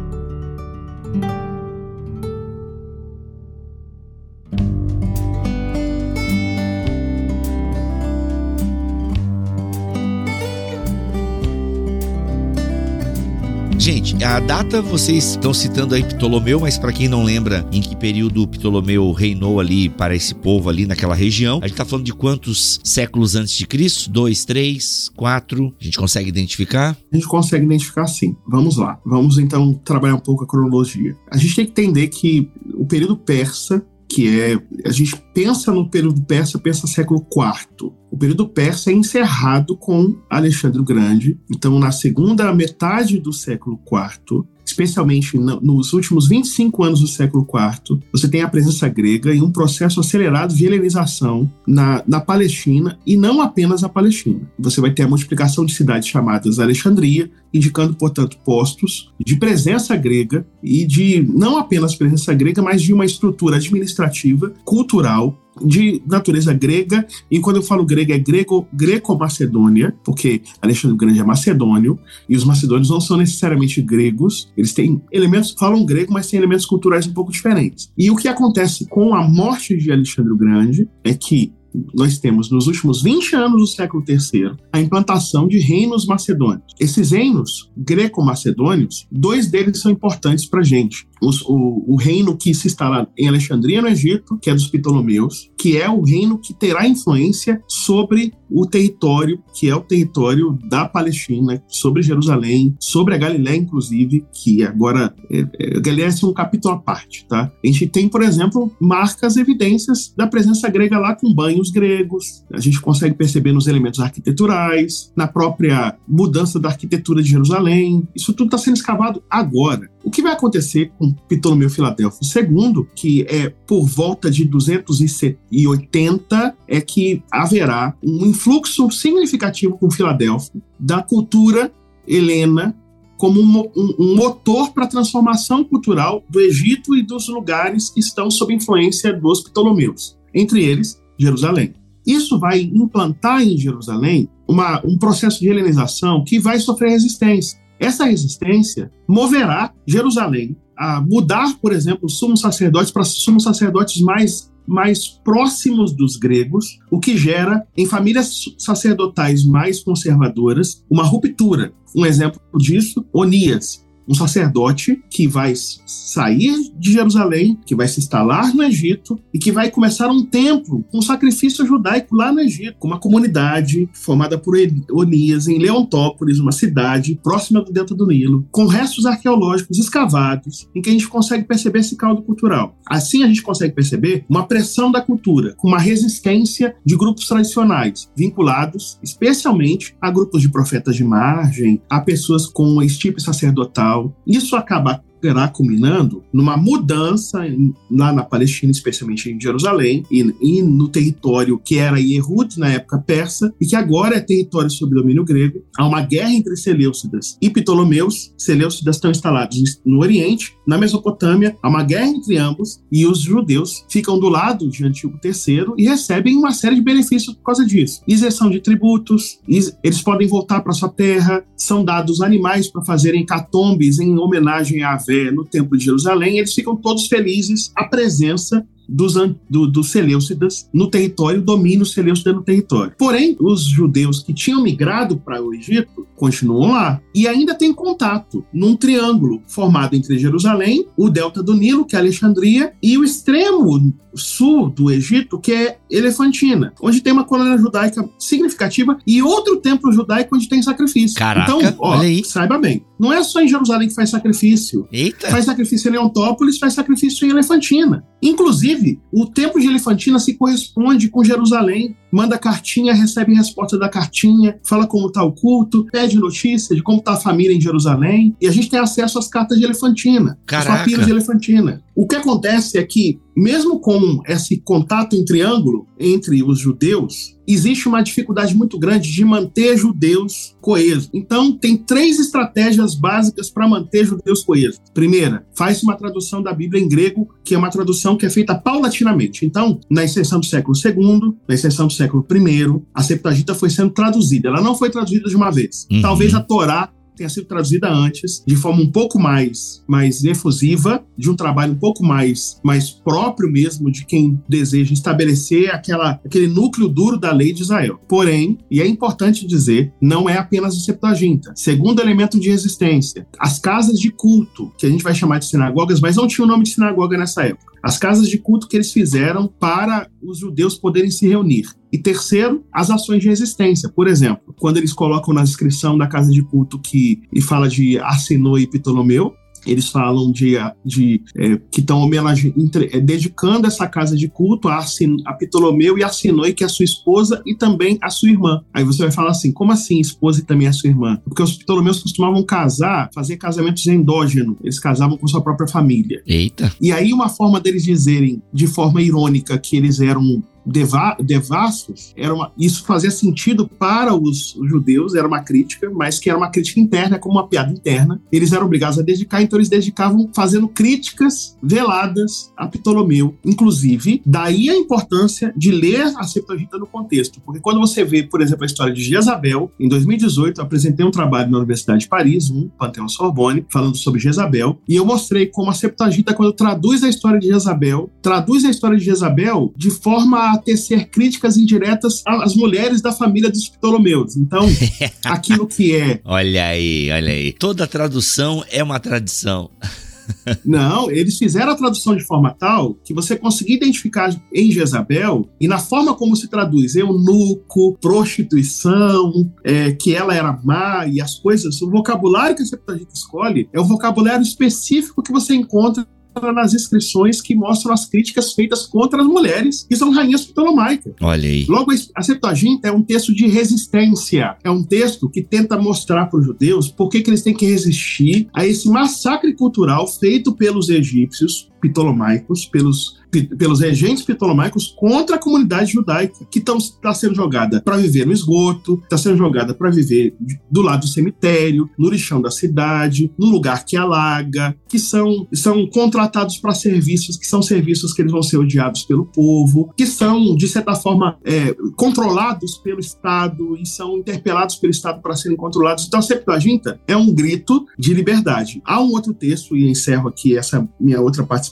Gente, a data vocês estão citando aí Ptolomeu, mas para quem não lembra em que período Ptolomeu reinou ali para esse povo ali naquela região, a gente tá falando de quantos séculos antes de Cristo? Dois, três, quatro? A gente consegue identificar? A gente consegue identificar sim. Vamos lá. Vamos então trabalhar um pouco a cronologia. A gente tem que entender que o período persa que é a gente pensa no período persa, pensa século IV. O período persa é encerrado com Alexandre o Grande. Então, na segunda metade do século IV, especialmente nos últimos 25 anos do século IV, você tem a presença grega em um processo acelerado de helenização na, na Palestina e não apenas na Palestina. Você vai ter a multiplicação de cidades chamadas Alexandria, indicando, portanto, postos de presença grega e de não apenas presença grega, mas de uma estrutura administrativa, cultural de natureza grega, e quando eu falo grego é grego, greco-macedônia, porque Alexandre Grande é macedônio, e os macedônios não são necessariamente gregos, eles têm elementos, falam grego, mas têm elementos culturais um pouco diferentes. E o que acontece com a morte de Alexandre Grande é que nós temos nos últimos 20 anos do século III a implantação de reinos macedônios. Esses reinos greco-macedônios, dois deles são importantes para a gente os, o, o, reino que se instala em Alexandria, no Egito, que é dos Ptolomeus, que é o reino que terá influência sobre o território, que é o território da Palestina, sobre Jerusalém, sobre a Galiléia, inclusive, que agora é, é, Galiléia é um capítulo à parte, tá? A gente tem, por exemplo, marcas, evidências da presença grega lá com banhos gregos. A gente consegue perceber nos elementos arquiteturais, na própria mudança da arquitetura de Jerusalém. Isso tudo está sendo escavado agora. O que vai acontecer com Ptolomeu Filadelfo II, que é por volta de 280, é que haverá um influxo significativo com Filadélfo da cultura helena como um, um, um motor para a transformação cultural do Egito e dos lugares que estão sob influência dos Ptolomeus, entre eles Jerusalém. Isso vai implantar em Jerusalém uma, um processo de helenização que vai sofrer resistência. Essa resistência moverá Jerusalém a mudar, por exemplo, os sumos sacerdotes para sumos sacerdotes mais mais próximos dos gregos, o que gera em famílias sacerdotais mais conservadoras uma ruptura. Um exemplo disso, Onias, um sacerdote que vai sair de Jerusalém, que vai se instalar no Egito e que vai começar um templo, um sacrifício judaico lá no Egito, com uma comunidade formada por Onias em Leontópolis, uma cidade próxima do delta do Nilo, com restos arqueológicos escavados, em que a gente consegue perceber esse caldo cultural. Assim a gente consegue perceber uma pressão da cultura, com uma resistência de grupos tradicionais, vinculados especialmente a grupos de profetas de margem, a pessoas com estipe sacerdotal isso acaba terá culminando numa mudança lá na Palestina, especialmente em Jerusalém, e, e, no território que era Yehud, na época persa, e que agora é território sob domínio grego. Há uma guerra entre Seleucidas e Ptolomeus. Seleucidas estão instalados no Oriente, na Mesopotâmia, há uma guerra entre ambos, e os judeus ficam do lado de Antíoco III e recebem uma série de benefícios por causa disso. Isenção de tributos, eles podem voltar para sua terra, são dados animais para fazerem catombes em homenagem a no Templo de Jerusalém, eles ficam todos felizes à presença dos, do, dos Seleucidas no território, o domínio Seleucida no território. Porém, os judeus que tinham migrado para o Egito continuam lá e ainda têm contato num triângulo formado entre Jerusalém, o delta do Nilo, que é Alexandria, e o extremo sul do Egito, que é Elefantina, onde tem uma colônia judaica significativa e outro templo judaico onde tem sacrifício. Caraca, então, ó, saiba bem, não é só em Jerusalém que faz sacrifício. Eita. Faz sacrifício em Leontópolis, faz sacrifício em Elefantina. Inclusive, o templo de Elefantina se corresponde com Jerusalém. Manda cartinha, recebe resposta da cartinha, fala como está o culto, pede notícia de como está a família em Jerusalém. E a gente tem acesso às cartas de Elefantina, Caraca. os papiros de Elefantina. O que acontece é que, mesmo com esse contato em triângulo entre os judeus, existe uma dificuldade muito grande de manter judeus coesos. Então, tem três estratégias básicas para manter judeus coesos. Primeira, faz uma tradução da Bíblia em grego, que é uma tradução que é feita paulatinamente. Então, na extensão do século II, na extensão do século I, a Septuaginta foi sendo traduzida. Ela não foi traduzida de uma vez. Uhum. Talvez a Torá tenha sido traduzida antes, de forma um pouco mais, mais efusiva, de um trabalho um pouco mais, mais próprio mesmo de quem deseja estabelecer aquela, aquele núcleo duro da lei de Israel. Porém, e é importante dizer, não é apenas o Septuaginta. Segundo elemento de resistência, as casas de culto, que a gente vai chamar de sinagogas, mas não tinha o nome de sinagoga nessa época as casas de culto que eles fizeram para os judeus poderem se reunir. E terceiro, as ações de resistência. Por exemplo, quando eles colocam na descrição da casa de culto que e fala de Arsinoe e Ptolomeu, eles falam de, de é, que estão é, dedicando essa casa de culto a, a Ptolomeu e a Sinoi, que é a sua esposa, e também a sua irmã. Aí você vai falar assim: como assim esposa e também a sua irmã? Porque os Ptolomeus costumavam casar, fazer casamentos endógenos, eles casavam com sua própria família. Eita. E aí, uma forma deles dizerem de forma irônica que eles eram deva devassos, era uma, isso fazia sentido para os judeus, era uma crítica, mas que era uma crítica interna, como uma piada interna. Eles eram obrigados a dedicar, então eles dedicavam fazendo críticas veladas a Ptolomeu. Inclusive, daí a importância de ler a Septuaginta no contexto, porque quando você vê, por exemplo, a história de Jezabel, em 2018 eu apresentei um trabalho na Universidade de Paris, um Panteão Sorbonne, falando sobre Jezabel, e eu mostrei como a Septuaginta, quando traduz a história de Jezabel, traduz a história de Jezabel de forma a tecer críticas indiretas às mulheres da família dos Ptolomeus. Então, (laughs) aquilo que é. Olha aí, olha aí. Toda tradução é uma tradição. (laughs) Não, eles fizeram a tradução de forma tal que você conseguia identificar em Jezabel e na forma como se traduz eunuco, prostituição, é, que ela era má e as coisas, o vocabulário que a Septuaginta escolhe é o vocabulário específico que você encontra nas inscrições que mostram as críticas feitas contra as mulheres que são rainhas ptolomaicas. Olha aí. Logo, a Septuaginta é um texto de resistência. É um texto que tenta mostrar para os judeus por que, que eles têm que resistir a esse massacre cultural feito pelos egípcios ptolomaicos, pelos pelos regentes ptolomaicos contra a comunidade judaica, que está sendo jogada para viver no esgoto, está sendo jogada para viver do lado do cemitério, no lixão da cidade, no lugar que alaga, que são, são contratados para serviços que são serviços que eles vão ser odiados pelo povo, que são, de certa forma, é, controlados pelo Estado e são interpelados pelo Estado para serem controlados. Então, a Septuaginta é um grito de liberdade. Há um outro texto, e encerro aqui essa minha outra participação,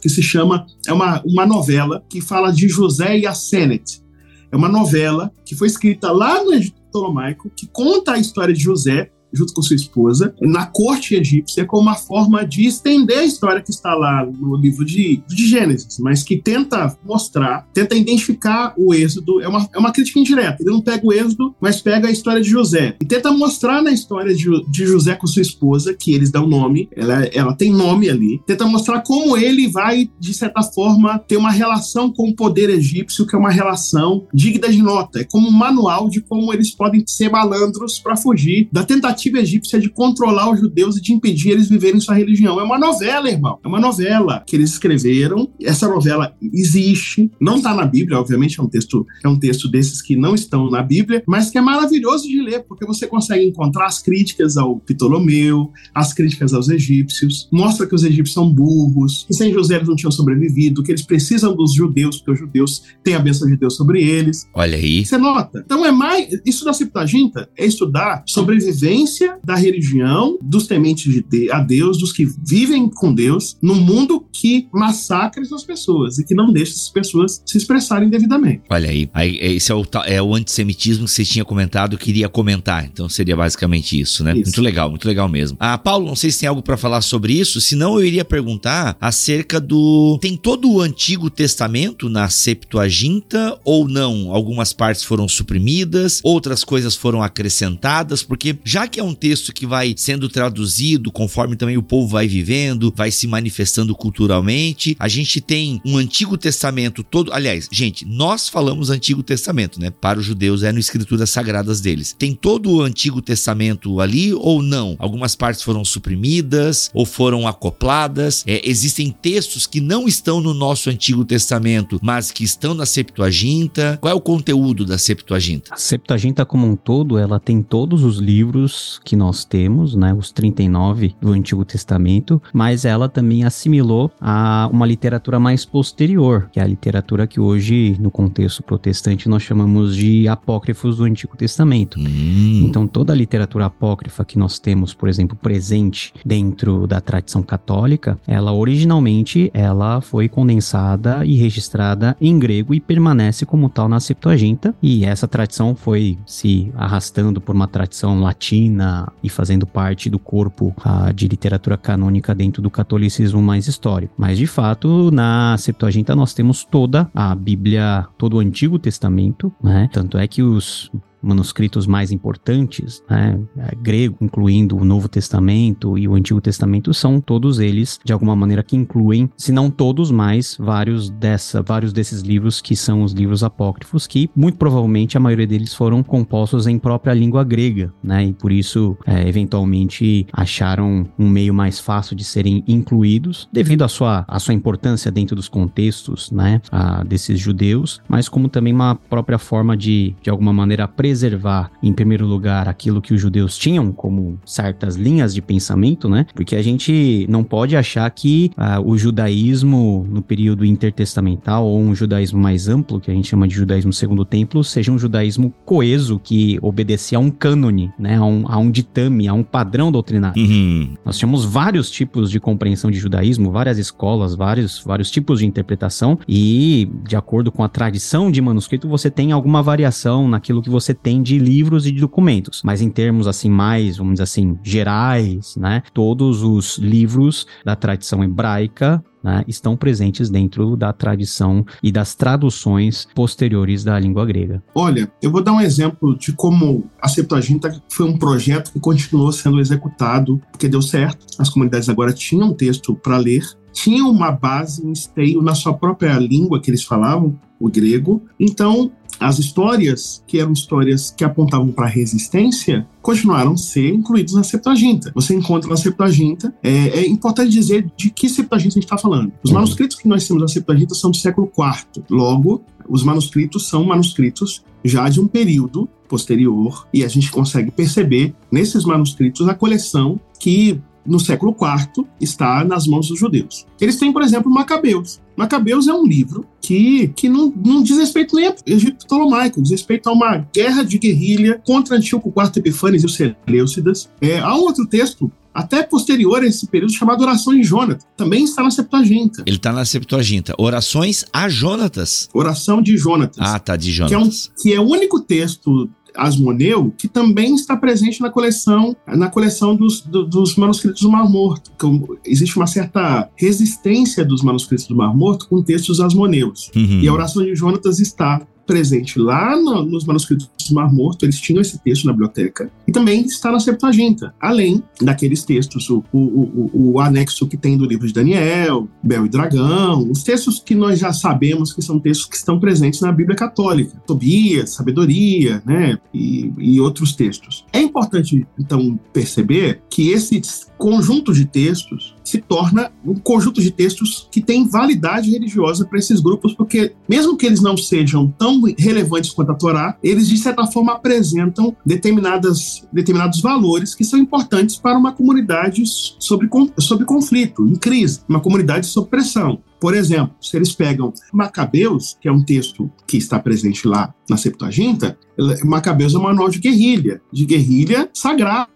que se chama é uma, uma novela que fala de José e a Senet. É uma novela que foi escrita lá no Egito Ptolomaico, que conta a história de José junto com sua esposa, na corte egípcia, como uma forma de estender a história que está lá no livro de, de Gênesis, mas que tenta mostrar, tenta identificar o êxodo. É uma, é uma crítica indireta. Ele não pega o êxodo, mas pega a história de José. E tenta mostrar na história de, de José com sua esposa, que eles dão nome, ela, ela tem nome ali, tenta mostrar como ele vai, de certa forma, ter uma relação com o poder egípcio, que é uma relação digna de nota. É como um manual de como eles podem ser malandros para fugir da tentativa tentativa egípcia de controlar os judeus e de impedir eles viverem sua religião. É uma novela, irmão. É uma novela que eles escreveram. Essa novela existe, não está na Bíblia, obviamente, é um texto, é um texto desses que não estão na Bíblia, mas que é maravilhoso de ler, porque você consegue encontrar as críticas ao Ptolomeu, as críticas aos egípcios, mostra que os egípcios são burros, que sem José eles não tinham sobrevivido, que eles precisam dos judeus, porque os judeus têm a bênção de Deus sobre eles. Olha aí. Você nota? Então é mais. Isso da Septuaginta é estudar sobrevivência da religião, dos tementes de a Deus, dos que vivem com Deus, num mundo que massacra essas pessoas e que não deixa essas pessoas se expressarem devidamente. Olha aí, aí esse é o, é o antissemitismo que você tinha comentado, queria comentar. Então seria basicamente isso, né? Isso. Muito legal, muito legal mesmo. Ah, Paulo, não sei se tem algo para falar sobre isso, senão eu iria perguntar acerca do. Tem todo o Antigo Testamento na Septuaginta ou não? Algumas partes foram suprimidas, outras coisas foram acrescentadas, porque já que é um texto que vai sendo traduzido conforme também o povo vai vivendo, vai se manifestando culturalmente. A gente tem um Antigo Testamento todo. Aliás, gente, nós falamos Antigo Testamento, né? Para os judeus é no Escrituras Sagradas deles. Tem todo o Antigo Testamento ali ou não? Algumas partes foram suprimidas ou foram acopladas. É, existem textos que não estão no nosso Antigo Testamento, mas que estão na Septuaginta. Qual é o conteúdo da Septuaginta? A Septuaginta como um todo, ela tem todos os livros que nós temos, né, os 39 do Antigo Testamento, mas ela também assimilou a uma literatura mais posterior, que é a literatura que hoje, no contexto protestante, nós chamamos de apócrifos do Antigo Testamento. Hum. Então, toda a literatura apócrifa que nós temos, por exemplo, presente dentro da tradição católica, ela originalmente ela foi condensada e registrada em grego e permanece como tal na Septuaginta, e essa tradição foi se arrastando por uma tradição latina e fazendo parte do corpo uh, de literatura canônica dentro do catolicismo mais histórico. Mas de fato, na Septuaginta nós temos toda a Bíblia, todo o Antigo Testamento, né? Tanto é que os manuscritos mais importantes, né, é, grego, incluindo o Novo Testamento e o Antigo Testamento, são todos eles, de alguma maneira, que incluem, se não todos, mais vários, dessa, vários desses livros que são os livros apócrifos, que muito provavelmente a maioria deles foram compostos em própria língua grega, né, e por isso, é, eventualmente, acharam um meio mais fácil de serem incluídos, devido à sua, à sua importância dentro dos contextos, né, a, desses judeus, mas como também uma própria forma de, de alguma maneira, preservar, em primeiro lugar, aquilo que os judeus tinham como certas linhas de pensamento, né? Porque a gente não pode achar que uh, o judaísmo no período intertestamental ou um judaísmo mais amplo, que a gente chama de judaísmo segundo templo, seja um judaísmo coeso que obedecia a um cânone, né? A um, a um ditame, a um padrão doutrinário. Uhum. Nós tínhamos vários tipos de compreensão de judaísmo, várias escolas, vários, vários tipos de interpretação e, de acordo com a tradição de manuscrito, você tem alguma variação naquilo que você tem de livros e de documentos. Mas em termos assim mais, vamos dizer assim, gerais, né? Todos os livros da tradição hebraica né, estão presentes dentro da tradição e das traduções posteriores da língua grega. Olha, eu vou dar um exemplo de como a Septuaginta foi um projeto que continuou sendo executado, porque deu certo. As comunidades agora tinham texto para ler, tinham uma base, um esteio na sua própria língua que eles falavam, o grego. Então, as histórias, que eram histórias que apontavam para a resistência, continuaram a ser incluídas na Septuaginta. Você encontra na Septuaginta, é, é importante dizer de que Septuaginta a gente está falando. Os uhum. manuscritos que nós temos na Septuaginta são do século IV. Logo, os manuscritos são manuscritos já de um período posterior e a gente consegue perceber nesses manuscritos a coleção que no século IV, está nas mãos dos judeus. Eles têm, por exemplo, Macabeus. Macabeus é um livro que, que não, não diz respeito nem ao Egito Ptolomaico, diz respeito a uma guerra de guerrilha contra Antíoco IV Epifanes e os Seleucidas. É, há um outro texto até posterior a esse período, chamado Oração de Jonatas. Também está na Septuaginta. Ele está na Septuaginta. Orações a Jonatas. Oração de Jonatas. Ah, tá, de Jonatas. Que é, um, que é o único texto Asmoneu, que também está presente na coleção, na coleção dos, do, dos manuscritos do Mar Morto. Então, existe uma certa resistência dos manuscritos do Mar Morto com textos asmoneus. Uhum. E a oração de Jonatas está presente lá no, nos manuscritos do Mar Morto, eles tinham esse texto na biblioteca, e também está na Septuaginta, além daqueles textos, o, o, o, o, anexo que tem do livro de Daniel, Bel e Dragão, os textos que nós já sabemos que são textos que estão presentes na Bíblia Católica, Tobias, Sabedoria, né, e, e outros textos. É importante, então, perceber que esse conjunto de textos se torna um conjunto de textos que tem validade religiosa para esses grupos, porque mesmo que eles não sejam tão relevantes quanto a Torá, eles de certa forma apresentam determinadas, determinados valores que são importantes para uma comunidade sobre, sobre conflito, em crise, uma comunidade sob pressão. Por exemplo, se eles pegam Macabeus, que é um texto que está presente lá na Septuaginta, Macabeus é um manual de guerrilha, de guerrilha sagrada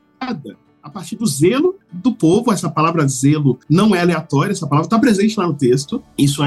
a partir do zelo do povo. Essa palavra zelo não é aleatória, essa palavra está presente lá no texto. Isso,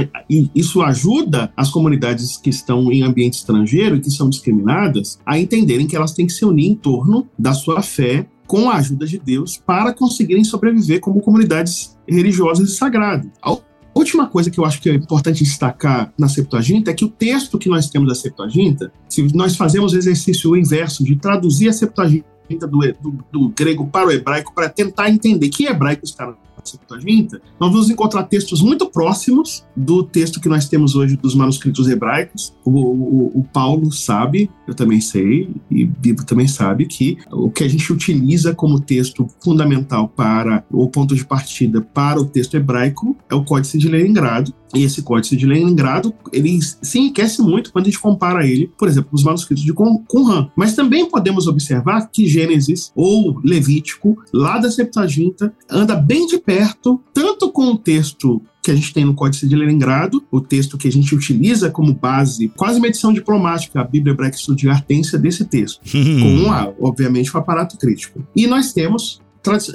isso ajuda as comunidades que estão em ambiente estrangeiro e que são discriminadas a entenderem que elas têm que se unir em torno da sua fé com a ajuda de Deus para conseguirem sobreviver como comunidades religiosas e sagradas. A última coisa que eu acho que é importante destacar na Septuaginta é que o texto que nós temos da Septuaginta, se nós fazemos o exercício inverso de traduzir a Septuaginta do, do, do grego para o hebraico para tentar entender que hebraico está Septuaginta, nós vamos encontrar textos muito próximos do texto que nós temos hoje dos manuscritos hebraicos. O, o, o Paulo sabe, eu também sei, e Bíblia também sabe, que o que a gente utiliza como texto fundamental para o ponto de partida para o texto hebraico é o Códice de Leningrado, e esse códice de Leningrado, ele se enriquece muito quando a gente compara ele, por exemplo, com os manuscritos de Qumran. Mas também podemos observar que Gênesis ou Levítico, lá da Septuaginta, anda bem de perto, tanto com o texto que a gente tem no Códice de Leningrado, o texto que a gente utiliza como base, quase uma edição diplomática, a Bíblia Hebraica de Artência desse texto, (laughs) com, a, obviamente, o aparato crítico. E nós temos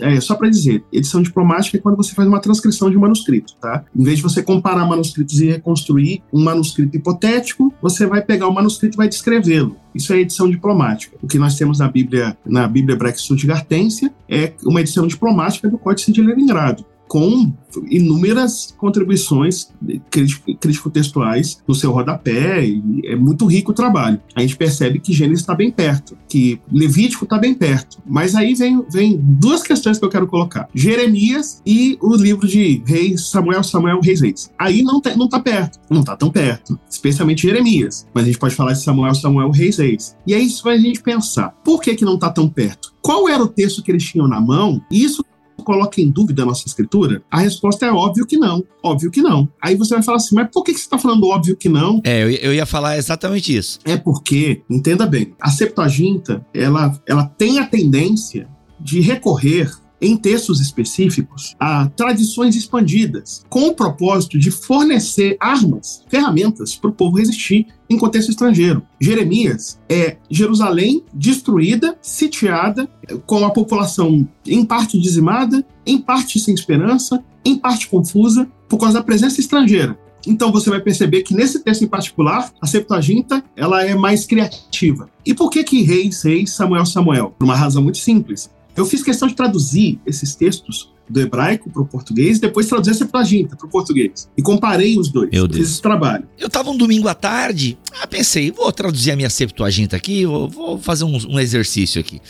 é, só para dizer, edição diplomática é quando você faz uma transcrição de um manuscrito, tá? Em vez de você comparar manuscritos e reconstruir um manuscrito hipotético, você vai pegar o manuscrito e vai descrevê-lo. Isso é edição diplomática. O que nós temos na Bíblia, na Bíblia Hebraica Gartência é uma edição diplomática do Códice de Leningrado. Com inúmeras contribuições crítico-textuais no seu rodapé, e é muito rico o trabalho. A gente percebe que Gênesis está bem perto, que Levítico está bem perto. Mas aí vem, vem duas questões que eu quero colocar: Jeremias e o livro de Reis Samuel, Samuel, Reis, Reis. Aí não, tá, não tá perto, não tá tão perto, especialmente Jeremias. Mas a gente pode falar de Samuel, Samuel, Reis, Reis. E aí isso vai a gente pensar: por que, que não tá tão perto? Qual era o texto que eles tinham na mão? Isso coloca em dúvida a nossa escritura? A resposta é óbvio que não. Óbvio que não. Aí você vai falar assim, mas por que você está falando óbvio que não? É, eu, ia falar exatamente isso. É porque, entenda bem, a Septuaginta, ela, ela tem a tendência de recorrer em textos específicos a tradições expandidas, com o propósito de fornecer armas, ferramentas para o povo resistir em contexto estrangeiro. Jeremias é Jerusalém destruída, sitiada, com a população em parte dizimada, em parte sem esperança, em parte confusa, por causa da presença estrangeira. Então você vai perceber que nesse texto em particular, a Septuaginta, ela é mais criativa. E por que que Reis, Reis, Samuel, Samuel? Por uma razão muito simples. Eu fiz questão de traduzir esses textos do hebraico para o português e depois traduzir a Septuaginta para o português. E comparei os dois. Meu Deus. Fiz esse trabalho. Eu tava um domingo à tarde, ah, pensei, vou traduzir a minha Septuaginta aqui, vou, vou fazer um, um, exercício aqui.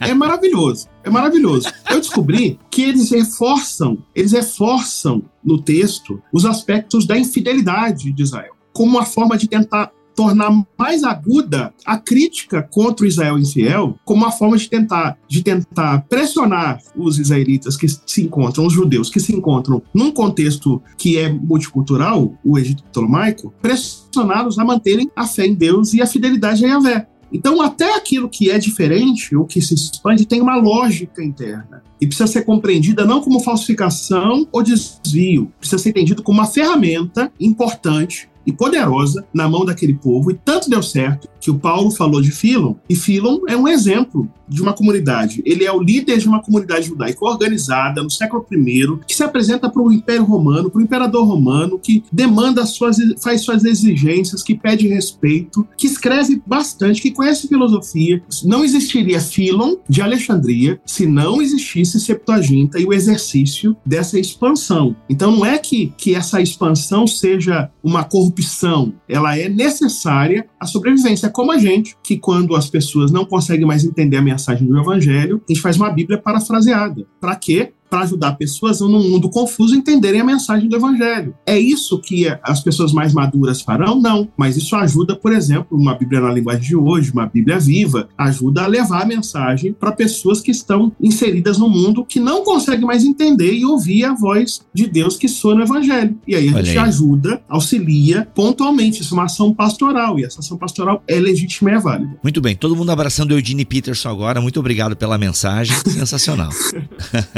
é maravilhoso, é maravilhoso. Eu descobri que eles reforçam, eles reforçam no texto os aspectos da infidelidade de Israel como uma forma de tentar tornar mais aguda a crítica contra o Israel infiel como uma forma de tentar, de tentar pressionar os israelitas que se encontram, os judeus que se encontram num contexto que é multicultural, o Egito Ptolomaico, pressioná-los a manterem a fé em Deus e a fidelidade a Yahvé. Então, até aquilo que é diferente, ou que se expande, tem uma lógica interna. E precisa ser compreendida não como falsificação ou desvio, precisa ser entendido como uma ferramenta importante e poderosa na mão daquele povo, e tanto deu certo que o Paulo falou de Filon, e Filon é um exemplo de uma comunidade. Ele é o líder de uma comunidade judaica organizada no século I, que se apresenta para o Império Romano, para o imperador romano, que demanda suas, faz suas exigências, que pede respeito, que escreve bastante, que conhece filosofia. Não existiria Filon de Alexandria se não existisse Septuaginta e o exercício dessa expansão. Então não é que, que essa expansão seja uma corrupção, ela é necessária à sobrevivência. É como a gente, que quando as pessoas não conseguem mais entender a mensagem do evangelho, a gente faz uma Bíblia parafraseada. Para quê? Para ajudar pessoas num mundo confuso a entenderem a mensagem do evangelho. É isso que as pessoas mais maduras farão? Não, mas isso ajuda, por exemplo, uma Bíblia na linguagem de hoje, uma Bíblia viva, ajuda a levar a mensagem para pessoas que estão inseridas no mundo que não conseguem mais entender e ouvir a voz de Deus que soa no evangelho. E aí a Olha gente aí. ajuda, auxilia pontualmente. Isso é uma ação pastoral e essa ação pastoral é legítima e é válida. Muito bem, todo mundo abraçando o Eugene Peterson agora. Muito obrigado pela mensagem. Sensacional.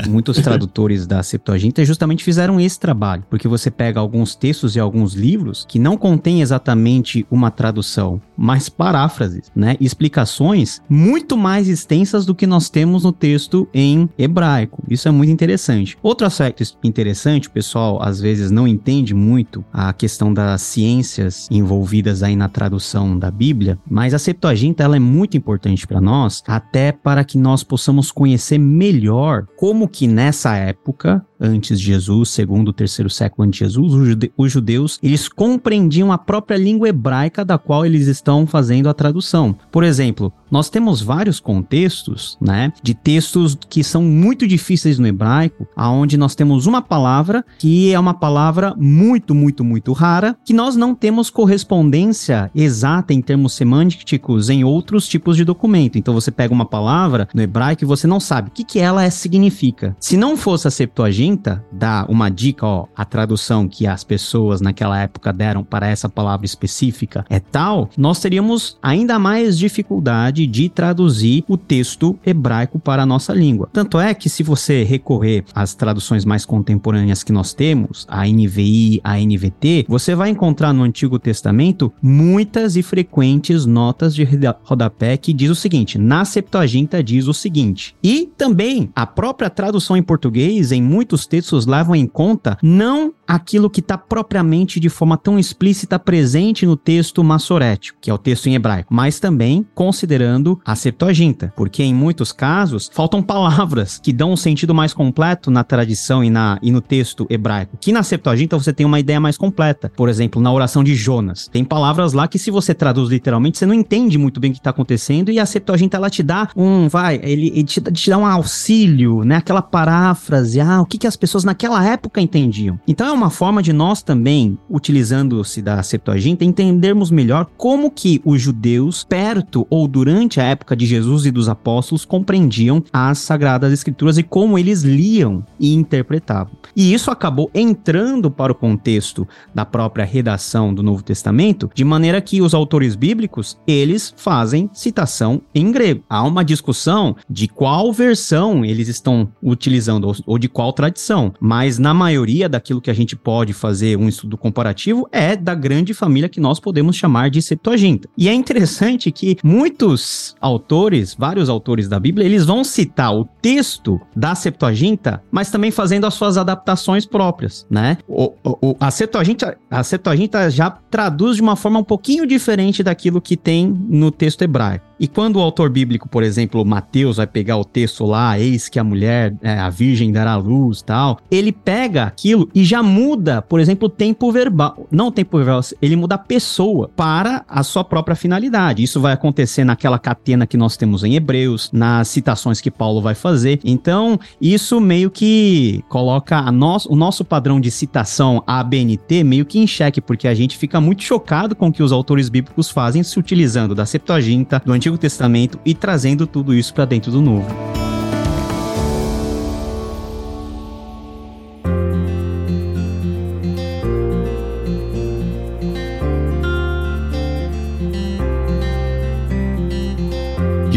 Muitos tradutores da Septuaginta justamente fizeram esse trabalho, porque você pega alguns textos e alguns livros que não contêm exatamente uma tradução, mas paráfrases, né? Explicações muito mais extensas do que nós temos no texto em hebraico. Isso é muito interessante. Outro aspecto interessante, o pessoal às vezes não entende muito a questão das ciências envolvidas aí na tradução da Bíblia, mas a Septuaginta ela é muito importante para nós, até para que nós possamos conhecer melhor como que nessa nessa época, antes de Jesus, segundo, terceiro século antes de Jesus, os judeus, eles compreendiam a própria língua hebraica da qual eles estão fazendo a tradução. Por exemplo, nós temos vários contextos, né, de textos que são muito difíceis no hebraico, aonde nós temos uma palavra que é uma palavra muito, muito, muito rara, que nós não temos correspondência exata em termos semânticos em outros tipos de documento. Então você pega uma palavra no hebraico e você não sabe o que, que ela significa. Se não fosse a Septuaginta, dá uma dica, ó, a tradução que as pessoas naquela época deram para essa palavra específica é tal, nós teríamos ainda mais dificuldade capacidade de traduzir o texto hebraico para a nossa língua. Tanto é que se você recorrer às traduções mais contemporâneas que nós temos, a NVI, a NVT, você vai encontrar no Antigo Testamento muitas e frequentes notas de rodapé que diz o seguinte: na Septuaginta diz o seguinte. E também a própria tradução em português, em muitos textos levam em conta não aquilo que está propriamente de forma tão explícita presente no texto massorético, que é o texto em hebraico, mas também considerando a Septuaginta, porque em muitos casos faltam palavras que dão um sentido mais completo na tradição e, na, e no texto hebraico, que na Septuaginta você tem uma ideia mais completa. Por exemplo, na oração de Jonas, tem palavras lá que se você traduz literalmente, você não entende muito bem o que está acontecendo e a Septuaginta ela te dá um, vai, ele, ele te, te, dá um auxílio, né, aquela paráfrase, ah, o que, que as pessoas naquela época entendiam. Então é uma forma de nós também, utilizando-se da Septuaginta, entendermos melhor como que os judeus, perto ou durante a época de Jesus e dos apóstolos, compreendiam as Sagradas Escrituras e como eles liam e interpretavam. E isso acabou entrando para o contexto da própria redação do Novo Testamento, de maneira que os autores bíblicos, eles fazem citação em grego. Há uma discussão de qual versão eles estão utilizando ou de qual tradição, mas na maioria daquilo que a gente pode fazer um estudo comparativo é da grande família que nós podemos chamar de Septuaginta. E é interessante que muitos autores, vários autores da Bíblia, eles vão citar o texto da Septuaginta, mas também fazendo as suas adaptações próprias, né? O, o, a, Septuaginta, a Septuaginta já traduz de uma forma um pouquinho diferente daquilo que tem no texto hebraico. E quando o autor bíblico, por exemplo, Mateus, vai pegar o texto lá, eis que a mulher, é, a virgem dará luz tal, ele pega aquilo e já muda, por exemplo, o tempo verbal. Não o tempo verbal, ele muda a pessoa para a sua própria finalidade. Isso vai acontecer naquela catena que nós temos em Hebreus, nas citações que Paulo vai fazer. Então, isso meio que coloca a nós, o nosso padrão de citação ABNT meio que em xeque, porque a gente fica muito chocado com o que os autores bíblicos fazem se utilizando da Septuaginta, do Antigo Testamento e trazendo tudo isso para dentro do Novo.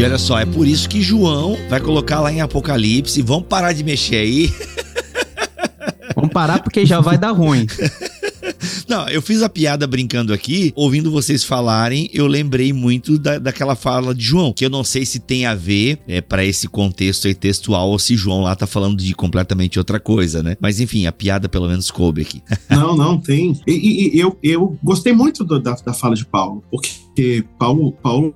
E olha só, é por isso que João vai colocar lá em Apocalipse, vamos parar de mexer aí. (laughs) Vamos parar porque já vai dar ruim. (laughs) Não, eu fiz a piada brincando aqui, ouvindo vocês falarem, eu lembrei muito da, daquela fala de João, que eu não sei se tem a ver é, para esse contexto aí textual ou se João lá tá falando de completamente outra coisa, né? Mas enfim, a piada pelo menos coube aqui. (laughs) Não, não, tem. E, e eu, eu gostei muito do, da, da fala de Paulo, porque Paulo, Paulo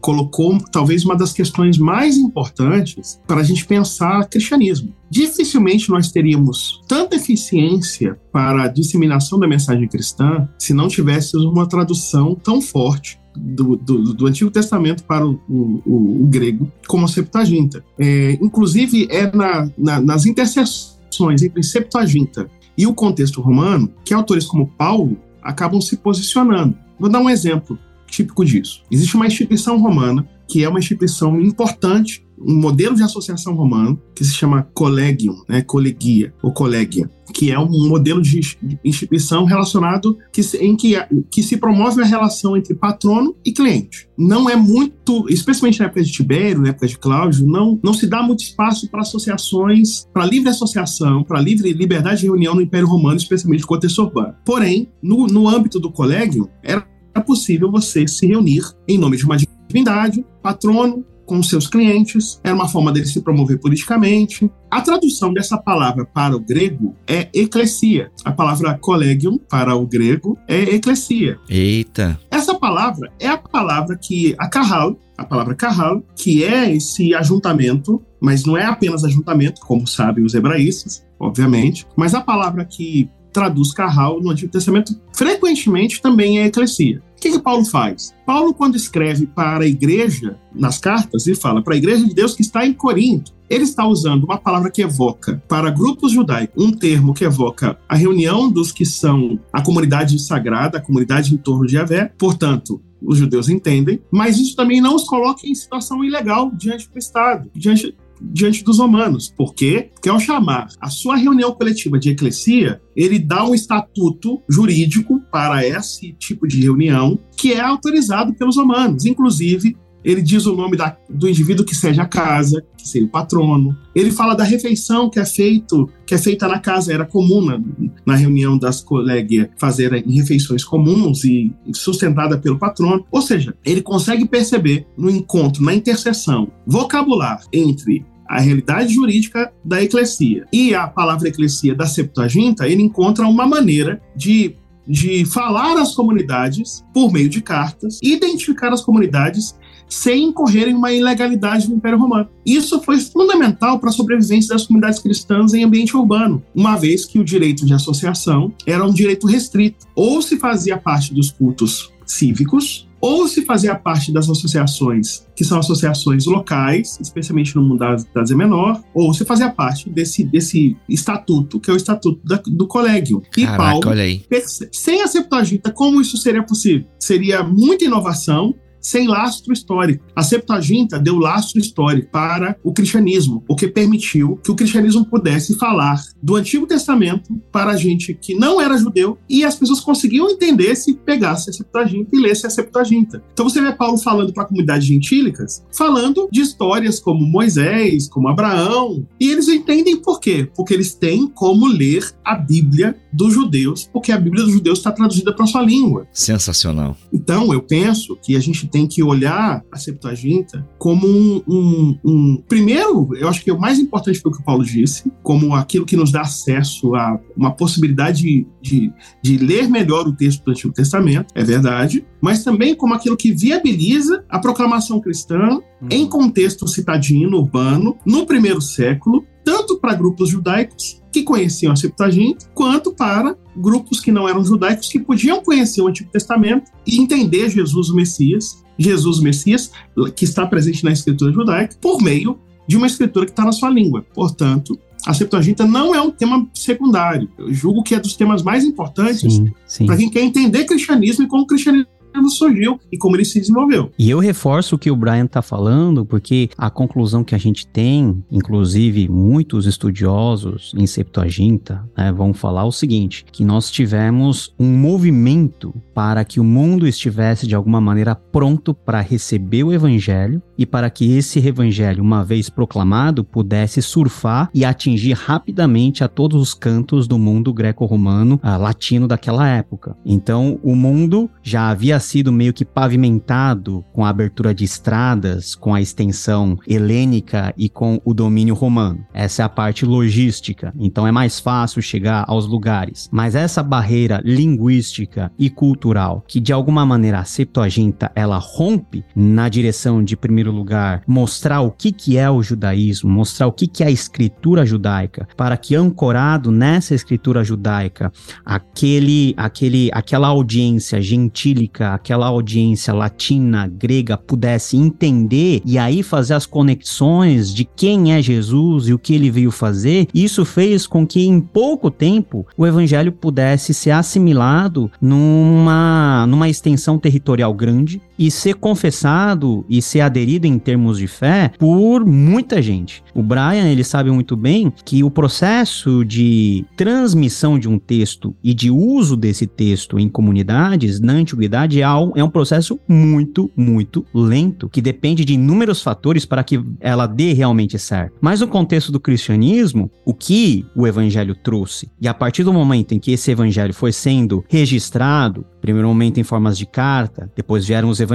colocou talvez uma das questões mais importantes para a gente pensar cristianismo. Dificilmente nós teríamos tanta eficiência para a disseminação da mensagem cristã se não tivéssemos uma tradução tão forte do, do, do, Antigo Testamento para o, o, o grego como a Septuaginta. É, inclusive, é na, na, nas interseções entre Septuaginta e o contexto romano que autores como Paulo acabam se posicionando. Vou dar um exemplo típico disso. Existe uma instituição romana que é uma instituição importante, um modelo de associação romano que se chama collegium, né, colegia ou collegia, que é um modelo de instituição relacionado que, em que, que se promove a relação entre patrono e cliente. Não é muito, especialmente na época de Tibério, na época de Cláudio, não, não se dá muito espaço para associações, para livre associação, para livre liberdade de reunião no Império Romano, especialmente no contexto urbano. Porém, no, no âmbito do collegium, era é possível você se reunir em nome de uma divindade, patrono, com seus clientes, era uma forma dele se promover politicamente. A tradução dessa palavra para o grego é eclesia. A palavra collegium para o grego é eclesia. Eita. Essa palavra é a palavra que a carral, a palavra carral, que é esse ajuntamento, mas não é apenas ajuntamento, como sabem os hebraístas, obviamente, mas a palavra que traduz carral no Antigo Testamento, frequentemente também é eclesia. O que, que Paulo faz? Paulo, quando escreve para a igreja, nas cartas, ele fala para a igreja de Deus que está em Corinto. Ele está usando uma palavra que evoca para grupos judaicos, um termo que evoca a reunião dos que são a comunidade sagrada, a comunidade em torno de Yahvé. Portanto, os judeus entendem, mas isso também não os coloca em situação ilegal diante do Estado, diante diante dos romanos. Por quê? Porque ao chamar a sua reunião coletiva de eclesia, ele dá um estatuto jurídico para esse tipo de reunião que é autorizado pelos romanos. Inclusive, ele diz o nome da, do indivíduo que seja a casa, que seja o patrono. Ele fala da refeição que é feito, que é feita na casa, era comum na, na reunião das colegas fazer refeições comuns e sustentada pelo patrono. Ou seja, ele consegue perceber no encontro, na interseção vocabular entre a realidade jurídica da eclesia e a palavra eclesia da Septuaginta, ele encontra uma maneira de de falar às comunidades por meio de cartas, identificar as comunidades sem incorrer em uma ilegalidade do Império Romano. Isso foi fundamental para a sobrevivência das comunidades cristãs em ambiente urbano, uma vez que o direito de associação era um direito restrito, ou se fazia parte dos cultos cívicos, ou se fazia parte das associações, que são associações locais, especialmente no mundo da, da Zé Menor, ou se fazia parte desse, desse estatuto, que é o estatuto da, do colégio. E Caraca, Paulo, olha aí. sem a Septuaginta, como isso seria possível? Seria muita inovação, sem lastro histórico. A Septuaginta deu lastro histórico para o cristianismo, o que permitiu que o cristianismo pudesse falar do Antigo Testamento para a gente que não era judeu e as pessoas conseguiam entender se pegasse a Septuaginta e lesse a Septuaginta. Então você vê Paulo falando para a comunidade gentílicas, falando de histórias como Moisés, como Abraão, e eles entendem por quê? Porque eles têm como ler a Bíblia dos judeus, porque a Bíblia dos judeus está traduzida para sua língua. Sensacional. Então eu penso que a gente tem que olhar a Septuaginta como um, um, um, Primeiro, eu acho que o mais importante foi o que o Paulo disse, como aquilo que nos dá acesso a uma possibilidade de, de, de ler melhor o texto do Antigo Testamento, é verdade, mas também como aquilo que viabiliza a proclamação cristã uhum. em contexto citadino, urbano, no primeiro século, tanto para grupos judaicos que conheciam a Septuaginta, quanto para grupos que não eram judaicos que podiam conhecer o Antigo Testamento e entender Jesus o Messias, Jesus o Messias, que está presente na escritura judaica, por meio de uma escritura que está na sua língua. Portanto, a Septuaginta não é um tema secundário. Eu julgo que é dos temas mais importantes para quem quer entender cristianismo e como o cristianismo surgiu e como ele se desenvolveu. E eu reforço o que o Brian está falando, porque a conclusão que a gente tem, inclusive muitos estudiosos em Septuaginta, né, vão falar o seguinte: que nós tivemos um movimento para que o mundo estivesse de alguma maneira pronto para receber o evangelho e para que esse evangelho, uma vez proclamado, pudesse surfar e atingir rapidamente a todos os cantos do mundo greco-romano, uh, latino daquela época. Então, o mundo já havia sido meio que pavimentado com a abertura de estradas, com a extensão helênica e com o domínio romano. Essa é a parte logística, então é mais fácil chegar aos lugares. Mas essa barreira linguística e cultural, que de alguma maneira a Septuaginta ela rompe na direção de primeiro lugar mostrar o que que é o judaísmo, mostrar o que que é a escritura judaica, para que ancorado nessa escritura judaica, aquele aquele aquela audiência gentílica aquela audiência latina, grega, pudesse entender e aí fazer as conexões de quem é Jesus e o que ele veio fazer, isso fez com que em pouco tempo o evangelho pudesse ser assimilado numa, numa extensão territorial grande e ser confessado e ser aderido em termos de fé por muita gente. O Brian, ele sabe muito bem que o processo de transmissão de um texto e de uso desse texto em comunidades na antiguidade é um processo muito, muito lento, que depende de inúmeros fatores para que ela dê realmente certo. Mas no contexto do cristianismo, o que o evangelho trouxe, e a partir do momento em que esse evangelho foi sendo registrado, primeiro momento em formas de carta, depois vieram os evangelhos,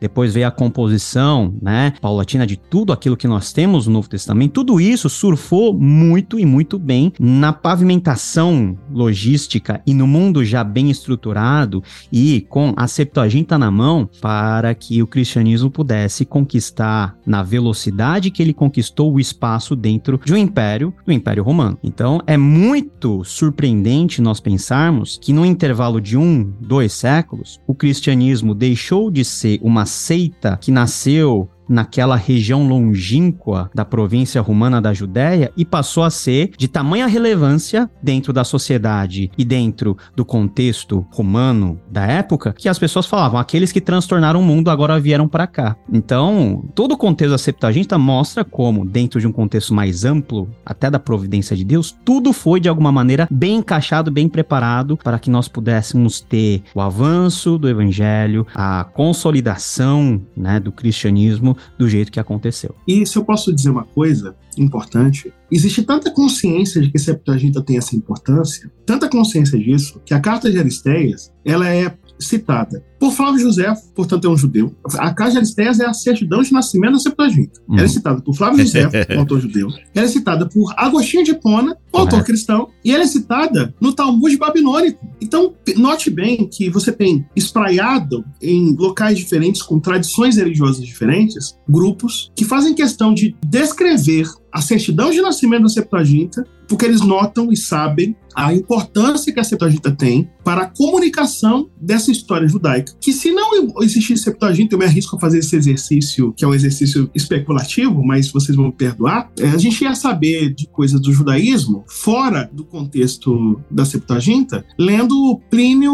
depois veio a composição, né, paulatina de tudo aquilo que nós temos no Novo Testamento, tudo isso surfou muito e muito bem na pavimentação logística e no mundo já bem estruturado e com a Septuaginta na mão para que o cristianismo pudesse conquistar na velocidade que ele conquistou o espaço dentro de um império, do Império Romano. Então, é muito surpreendente nós pensarmos que no intervalo de um, dois séculos, o cristianismo deixou de ser uma seita que nasceu naquela região longínqua da província romana da Judéia e passou a ser de tamanha relevância dentro da sociedade e dentro do contexto romano da época que as pessoas falavam: aqueles que transtornaram o mundo agora vieram para cá. Então, todo o contexto da Septuaginta mostra como, dentro de um contexto mais amplo, até da providência de Deus, tudo foi de alguma maneira bem encaixado, bem preparado para que nós pudéssemos ter o avanço do evangelho, a consolidação né, do cristianismo do jeito que aconteceu. E se eu posso dizer uma coisa importante, existe tanta consciência de que Septuaginta tem essa importância, tanta consciência disso, que a carta de Aristeias, ela é citada por Flávio José, portanto é um judeu. A Casa de Aristeias é a certidão de nascimento da Septuaginta. Uhum. Ela é citada por Flávio José, (laughs) um autor judeu. Ela é citada por Agostinho de Hipona, um autor cristão. E ela é citada no Talmud babilônico. Então, note bem que você tem espraiado em locais diferentes, com tradições religiosas diferentes, grupos que fazem questão de descrever a certidão de nascimento da Septuaginta, porque eles notam e sabem a importância que a Septuaginta tem para a comunicação dessa história judaica. Que se não existisse Septuaginta, eu me arrisco a fazer esse exercício, que é um exercício especulativo, mas vocês vão me perdoar, é, a gente ia saber de coisas do judaísmo fora do contexto da Septuaginta, lendo Plínio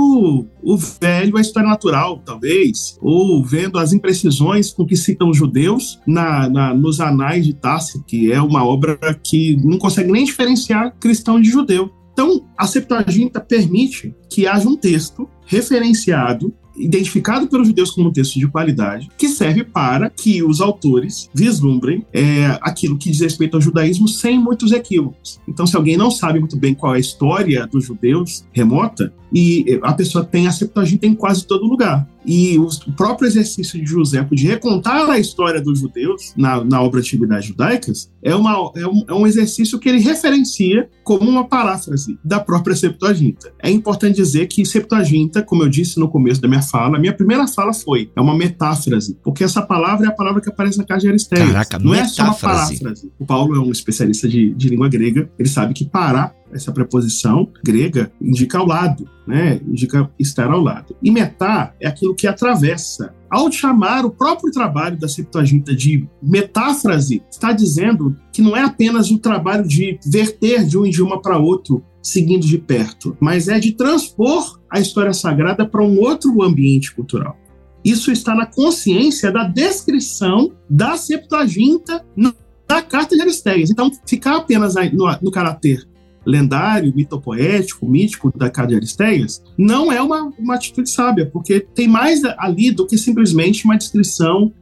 o Velho, a História Natural, talvez, ou vendo as imprecisões com que citam os judeus na, na nos Anais de Tácito, que é uma obra que não consegue nem diferenciar cristão de judeu. Então, a Septuaginta permite que haja um texto referenciado identificado pelos judeus como um texto de qualidade, que serve para que os autores vislumbrem é, aquilo que diz respeito ao judaísmo sem muitos equívocos. Então, se alguém não sabe muito bem qual é a história dos judeus remota, e a pessoa tem a Septuaginta em quase todo lugar. E o próprio exercício de José de recontar a história dos judeus na, na obra Antiguidades Judaicas é, uma, é, um, é um exercício que ele referencia como uma paráfrase da própria Septuaginta. É importante dizer que Septuaginta, como eu disse no começo da minha fala, minha primeira fala foi, é uma metáfrase, porque essa palavra é a palavra que aparece na casa de Aristeias. Caraca, Não metáfrase. é só uma paráfrase. O Paulo é um especialista de, de língua grega, ele sabe que parar essa preposição grega indica ao lado, né? Indica estar ao lado. E metá é aquilo que atravessa. Ao chamar o próprio trabalho da Septuaginta de metáfrase, está dizendo que não é apenas o trabalho de verter de um idioma para outro, seguindo de perto, mas é de transpor a história sagrada para um outro ambiente cultural. Isso está na consciência da descrição da Septuaginta na carta de Aristeias. Então, ficar apenas no, no caráter lendário, mitopoético, mítico da de Aristeias, não é uma, uma atitude sábia, porque tem mais ali do que simplesmente uma descrição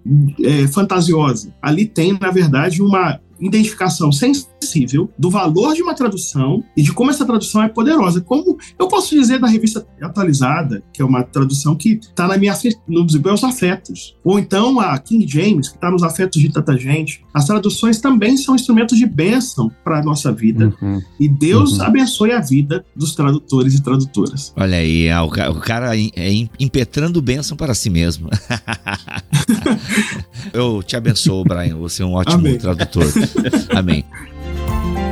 é, fantasiosa. Ali tem, na verdade, uma identificação sensível do valor de uma tradução e de como essa tradução é poderosa. Como eu posso dizer da revista atualizada, que é uma tradução que está na minha, nos meus afetos, ou então a King James, que está nos afetos de tanta gente. As traduções também são instrumentos de bênção para a nossa vida. Uhum. E Deus uhum. abençoe a vida dos tradutores e tradutoras. Olha aí, é, o cara é impetrando bênção para si mesmo. (laughs) eu te abençoo, Brian. Você é um ótimo Amém. tradutor. Amém. (laughs)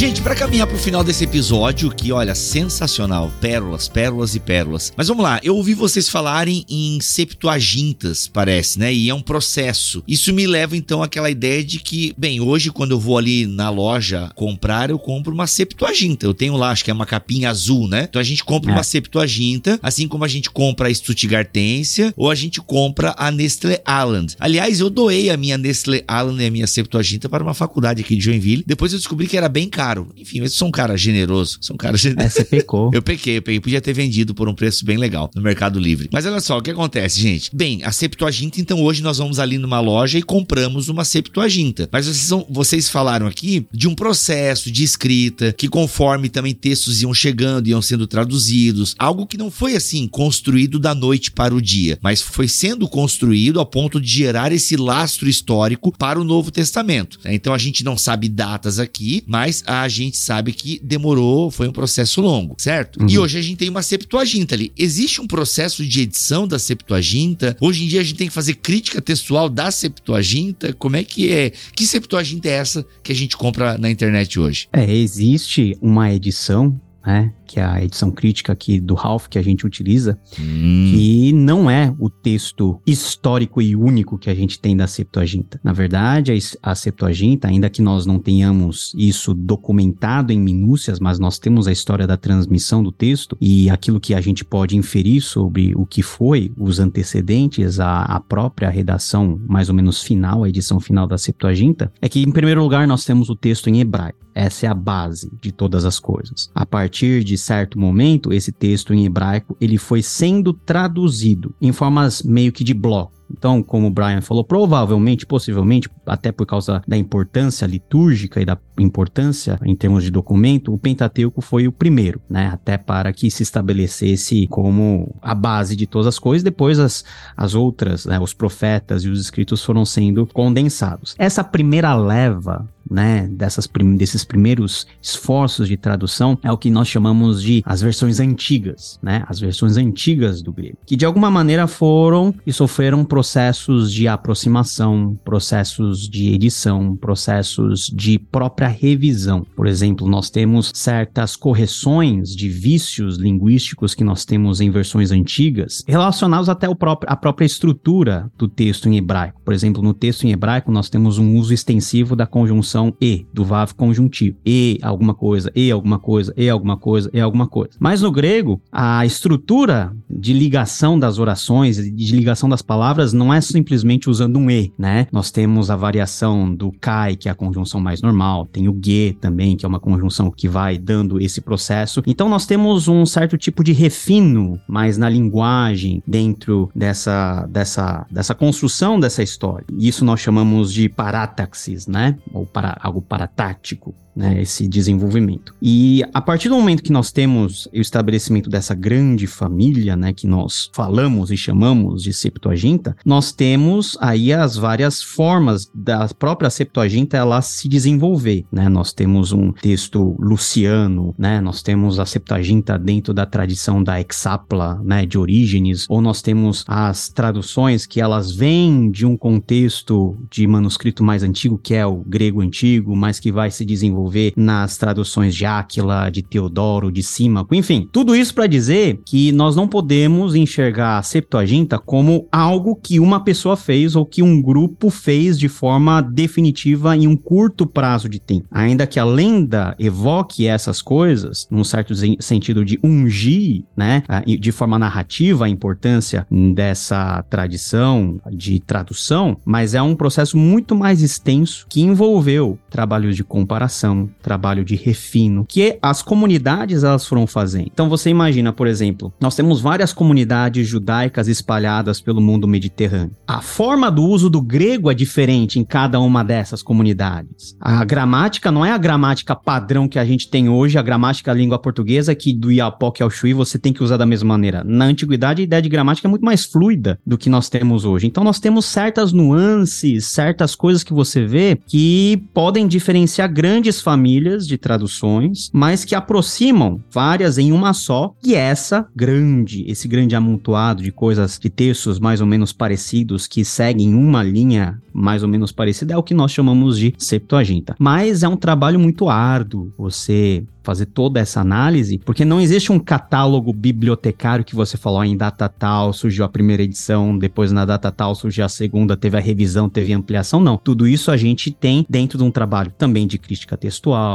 Gente, para caminhar pro final desse episódio, que olha, sensacional, pérolas, pérolas e pérolas. Mas vamos lá, eu ouvi vocês falarem em septuagintas, parece, né? E é um processo. Isso me leva então àquela ideia de que, bem, hoje quando eu vou ali na loja comprar, eu compro uma septuaginta. Eu tenho lá, acho que é uma capinha azul, né? Então a gente compra é. uma septuaginta, assim como a gente compra a Stuttgartensia ou a gente compra a Nestlé Island. Aliás, eu doei a minha Nestlé Island e a minha septuaginta para uma faculdade aqui de Joinville. Depois eu descobri que era bem caro caro. Enfim, eu sou um cara generoso. Sou um cara generoso. É, você pecou. (laughs) eu pequei, eu peguei. Podia ter vendido por um preço bem legal no Mercado Livre. Mas olha só, o que acontece, gente? Bem, a Septuaginta, então hoje nós vamos ali numa loja e compramos uma Septuaginta. Mas vocês, são, vocês falaram aqui de um processo de escrita que conforme também textos iam chegando, iam sendo traduzidos. Algo que não foi assim construído da noite para o dia, mas foi sendo construído ao ponto de gerar esse lastro histórico para o Novo Testamento. Então a gente não sabe datas aqui, mas a a gente sabe que demorou, foi um processo longo, certo? Uhum. E hoje a gente tem uma Septuaginta ali. Existe um processo de edição da Septuaginta? Hoje em dia a gente tem que fazer crítica textual da Septuaginta? Como é que é? Que Septuaginta é essa que a gente compra na internet hoje? É, existe uma edição né? Que é a edição crítica aqui do Ralph que a gente utiliza, hum. que não é o texto histórico e único que a gente tem da Septuaginta. Na verdade, a Septuaginta, ainda que nós não tenhamos isso documentado em minúcias, mas nós temos a história da transmissão do texto e aquilo que a gente pode inferir sobre o que foi os antecedentes, a, a própria redação mais ou menos final, a edição final da Septuaginta, é que, em primeiro lugar, nós temos o texto em hebraico. Essa é a base de todas as coisas. A partir de certo momento, esse texto em hebraico, ele foi sendo traduzido em formas meio que de bloco. Então, como o Brian falou, provavelmente, possivelmente, até por causa da importância litúrgica e da importância em termos de documento, o Pentateuco foi o primeiro, né? Até para que se estabelecesse como a base de todas as coisas. Depois as, as outras, né? os profetas e os escritos foram sendo condensados. Essa primeira leva né, dessas prim desses primeiros esforços de tradução é o que nós chamamos de as versões antigas, né, as versões antigas do grego, que de alguma maneira foram e sofreram processos de aproximação, processos de edição, processos de própria revisão. Por exemplo, nós temos certas correções de vícios linguísticos que nós temos em versões antigas, relacionados até ao próprio, à própria estrutura do texto em hebraico. Por exemplo, no texto em hebraico nós temos um uso extensivo da conjunção e, do VAV conjuntivo. E alguma coisa, e alguma coisa, e alguma coisa, e alguma coisa. Mas no grego, a estrutura de ligação das orações, de ligação das palavras, não é simplesmente usando um e, né? Nós temos a variação do kai, que é a conjunção mais normal, tem o ge também, que é uma conjunção que vai dando esse processo. Então nós temos um certo tipo de refino mais na linguagem dentro dessa, dessa, dessa construção dessa história. Isso nós chamamos de parátaxis, né? Ou para algo paratático né, esse desenvolvimento. E a partir do momento que nós temos o estabelecimento dessa grande família, né, que nós falamos e chamamos de Septuaginta, nós temos aí as várias formas da própria Septuaginta ela se desenvolver, né? Nós temos um texto luciano, né? Nós temos a Septuaginta dentro da tradição da Exapla, né, de Orígenes, ou nós temos as traduções que elas vêm de um contexto de manuscrito mais antigo, que é o grego antigo, mas que vai se desenvolver desenvolver nas traduções de Áquila, de Teodoro, de Símaco, enfim. Tudo isso para dizer que nós não podemos enxergar a Septuaginta como algo que uma pessoa fez ou que um grupo fez de forma definitiva em um curto prazo de tempo. Ainda que a lenda evoque essas coisas, num certo sentido de ungir, né, de forma narrativa a importância dessa tradição de tradução, mas é um processo muito mais extenso que envolveu trabalhos de comparação trabalho de refino, que as comunidades elas foram fazendo. Então você imagina, por exemplo, nós temos várias comunidades judaicas espalhadas pelo mundo mediterrâneo. A forma do uso do grego é diferente em cada uma dessas comunidades. A gramática não é a gramática padrão que a gente tem hoje, a gramática língua portuguesa que do Iapoque ao Chuí você tem que usar da mesma maneira. Na antiguidade a ideia de gramática é muito mais fluida do que nós temos hoje. Então nós temos certas nuances, certas coisas que você vê que podem diferenciar grandes famílias de traduções, mas que aproximam várias em uma só, e essa grande, esse grande amontoado de coisas, de textos mais ou menos parecidos que seguem uma linha mais ou menos parecida é o que nós chamamos de Septuaginta. Mas é um trabalho muito árduo você fazer toda essa análise, porque não existe um catálogo bibliotecário que você falou, em data tal surgiu a primeira edição, depois na data tal surgiu a segunda, teve a revisão, teve a ampliação, não. Tudo isso a gente tem dentro de um trabalho também de crítica textual,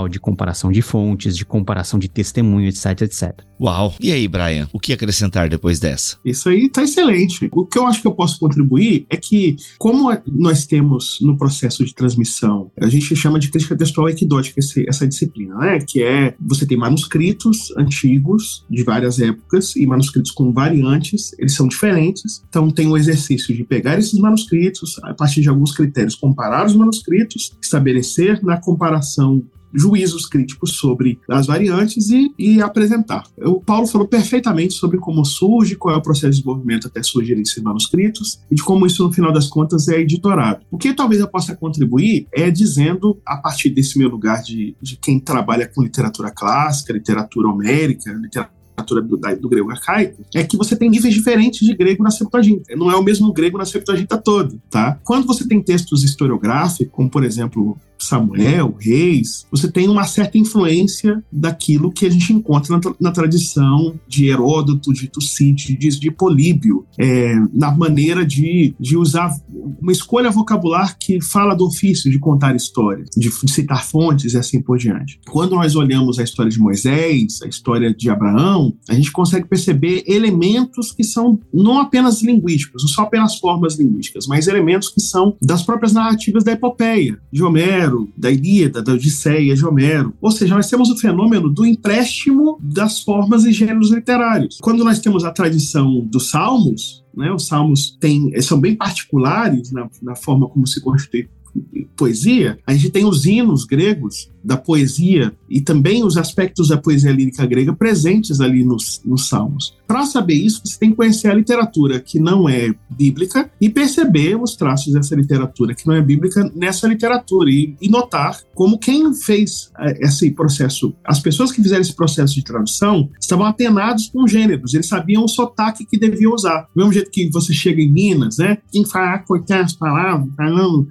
de comparação de fontes, de comparação de testemunho, etc, etc. Uau! E aí, Brian, o que acrescentar depois dessa? Isso aí tá excelente. O que eu acho que eu posso contribuir é que, como nós temos no processo de transmissão, a gente chama de crítica textual equidótica essa disciplina, né? Que é você tem manuscritos antigos de várias épocas e manuscritos com variantes, eles são diferentes. Então tem o exercício de pegar esses manuscritos, a partir de alguns critérios, comparar os manuscritos, estabelecer na comparação juízos críticos sobre as variantes e, e, apresentar. O Paulo falou perfeitamente sobre como surge, qual é o processo de desenvolvimento até surgirem esses manuscritos e de como isso, no final das contas, é editorado. O que talvez eu possa contribuir é dizendo, a partir desse meu lugar de, de quem trabalha com literatura clássica, literatura homérica, literatura literatura do, do, grego arcaico, é que você tem níveis diferentes de grego na Septuaginta. Não é o mesmo grego na Septuaginta todo, tá? Quando você tem textos historiográficos, como por exemplo Samuel, Reis, você tem uma certa influência daquilo que a gente encontra na, na tradição de Heródoto, de Tucídides, de Políbio, é, na maneira de, de usar uma escolha vocabular que fala do ofício de contar histórias, de, de citar fontes e assim por diante. Quando nós olhamos a história de Moisés, a história de Abraão, a gente consegue perceber elementos que são não apenas linguísticos, não são apenas formas linguísticas, mas elementos que são das próprias narrativas da epopeia, de Homero, Homero, da Ilíada, da Odisseia de Homero. Ou seja, nós temos o fenômeno do empréstimo das formas e gêneros literários. Quando nós temos a tradição dos salmos, né, os salmos têm, são bem particulares na, na forma como se constitui poesia, a gente tem os hinos gregos da poesia e também os aspectos da poesia lírica grega presentes ali nos, nos Salmos. Para saber isso, você tem que conhecer a literatura que não é bíblica e perceber os traços dessa literatura que não é bíblica nessa literatura e, e notar como quem fez é, esse processo, as pessoas que fizeram esse processo de tradução estavam atenados com gêneros, eles sabiam o sotaque que deviam usar. Do mesmo jeito que você chega em Minas, né? Quem fala cortar as palavras, falando,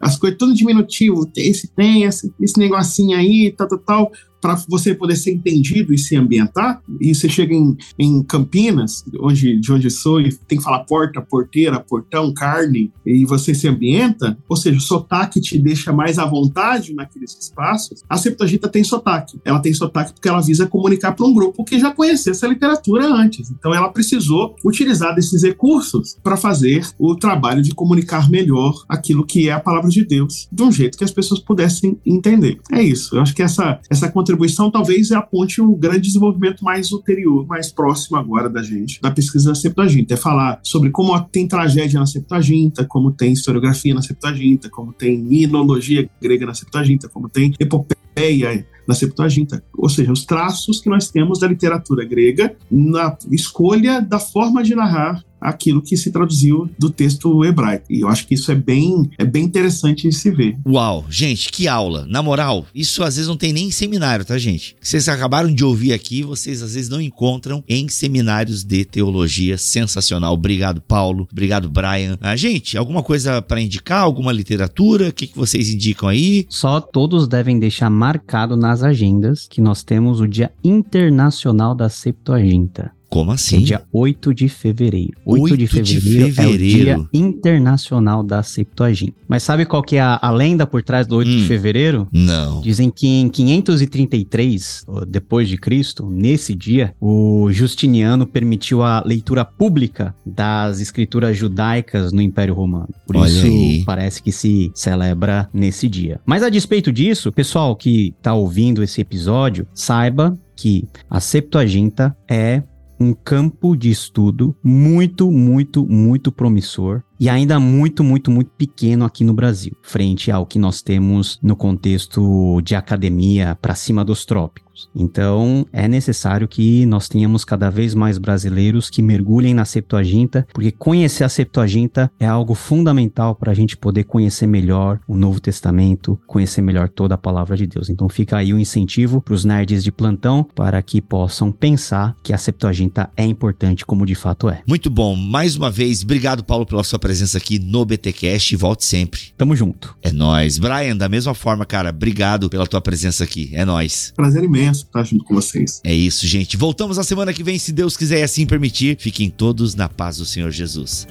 as coisas tudo diminutivo, esse tem, esse, esse negocinho aí, tal, tal, tal para você poder ser entendido e se ambientar. E você chega em, em Campinas, onde, de onde sou, e tem que falar porta, porteira, portão, carne, e você se ambienta, ou seja, o sotaque te deixa mais à vontade naqueles espaços. A Septuaginta tem sotaque. Ela tem sotaque porque ela visa comunicar para um grupo que já conhecia essa literatura antes. Então ela precisou utilizar desses recursos para fazer o trabalho de comunicar melhor aquilo que é a palavra de Deus, de um jeito que as pessoas pudessem entender. É isso. Eu acho que essa, essa contribuição contribuição talvez aponte o grande desenvolvimento mais ulterior, mais próximo agora da gente, da pesquisa da Septuaginta. É falar sobre como tem tragédia na Septuaginta, como tem historiografia na Septuaginta, como tem minologia grega na Septuaginta, como tem epopeia na Septuaginta, ou seja, os traços que nós temos da literatura grega na escolha da forma de narrar aquilo que se traduziu do texto hebraico. E eu acho que isso é bem, é bem interessante de se ver. Uau, gente, que aula. Na moral, isso às vezes não tem nem em seminário, tá, gente? Vocês acabaram de ouvir aqui, vocês às vezes não encontram em seminários de teologia. Sensacional. Obrigado, Paulo. Obrigado, Brian. Ah, gente, alguma coisa para indicar? Alguma literatura? O que, que vocês indicam aí? Só todos devem deixar marcado nas agendas que nós temos o Dia Internacional da Septuaginta. Como assim? É dia 8 de fevereiro. 8, 8 de, fevereiro de fevereiro é o Dia Internacional da Septuaginta. Mas sabe qual que é a, a lenda por trás do 8 hum, de fevereiro? Não. Dizem que em 533 depois de Cristo, nesse dia, o Justiniano permitiu a leitura pública das escrituras judaicas no Império Romano. Por Olha isso aí. parece que se celebra nesse dia. Mas a despeito disso, pessoal que está ouvindo esse episódio, saiba que a Septuaginta é um campo de estudo muito, muito, muito promissor e ainda muito, muito, muito pequeno aqui no Brasil, frente ao que nós temos no contexto de academia para cima dos trópicos. Então, é necessário que nós tenhamos cada vez mais brasileiros que mergulhem na Septuaginta, porque conhecer a Septuaginta é algo fundamental para a gente poder conhecer melhor o Novo Testamento, conhecer melhor toda a palavra de Deus. Então, fica aí o incentivo para os nerds de plantão para que possam pensar que a Septuaginta é importante, como de fato é. Muito bom. Mais uma vez, obrigado, Paulo, pela sua presença aqui no BTcast e volte sempre. Tamo junto. É nós, Brian, da mesma forma, cara, obrigado pela tua presença aqui. É nós. Prazer imenso estar junto com vocês. É isso, gente. Voltamos na semana que vem, se Deus quiser e assim permitir. Fiquem todos na paz do Senhor Jesus.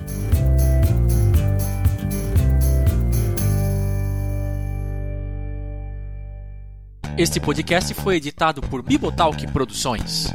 Este podcast foi editado por Bibotalk Produções.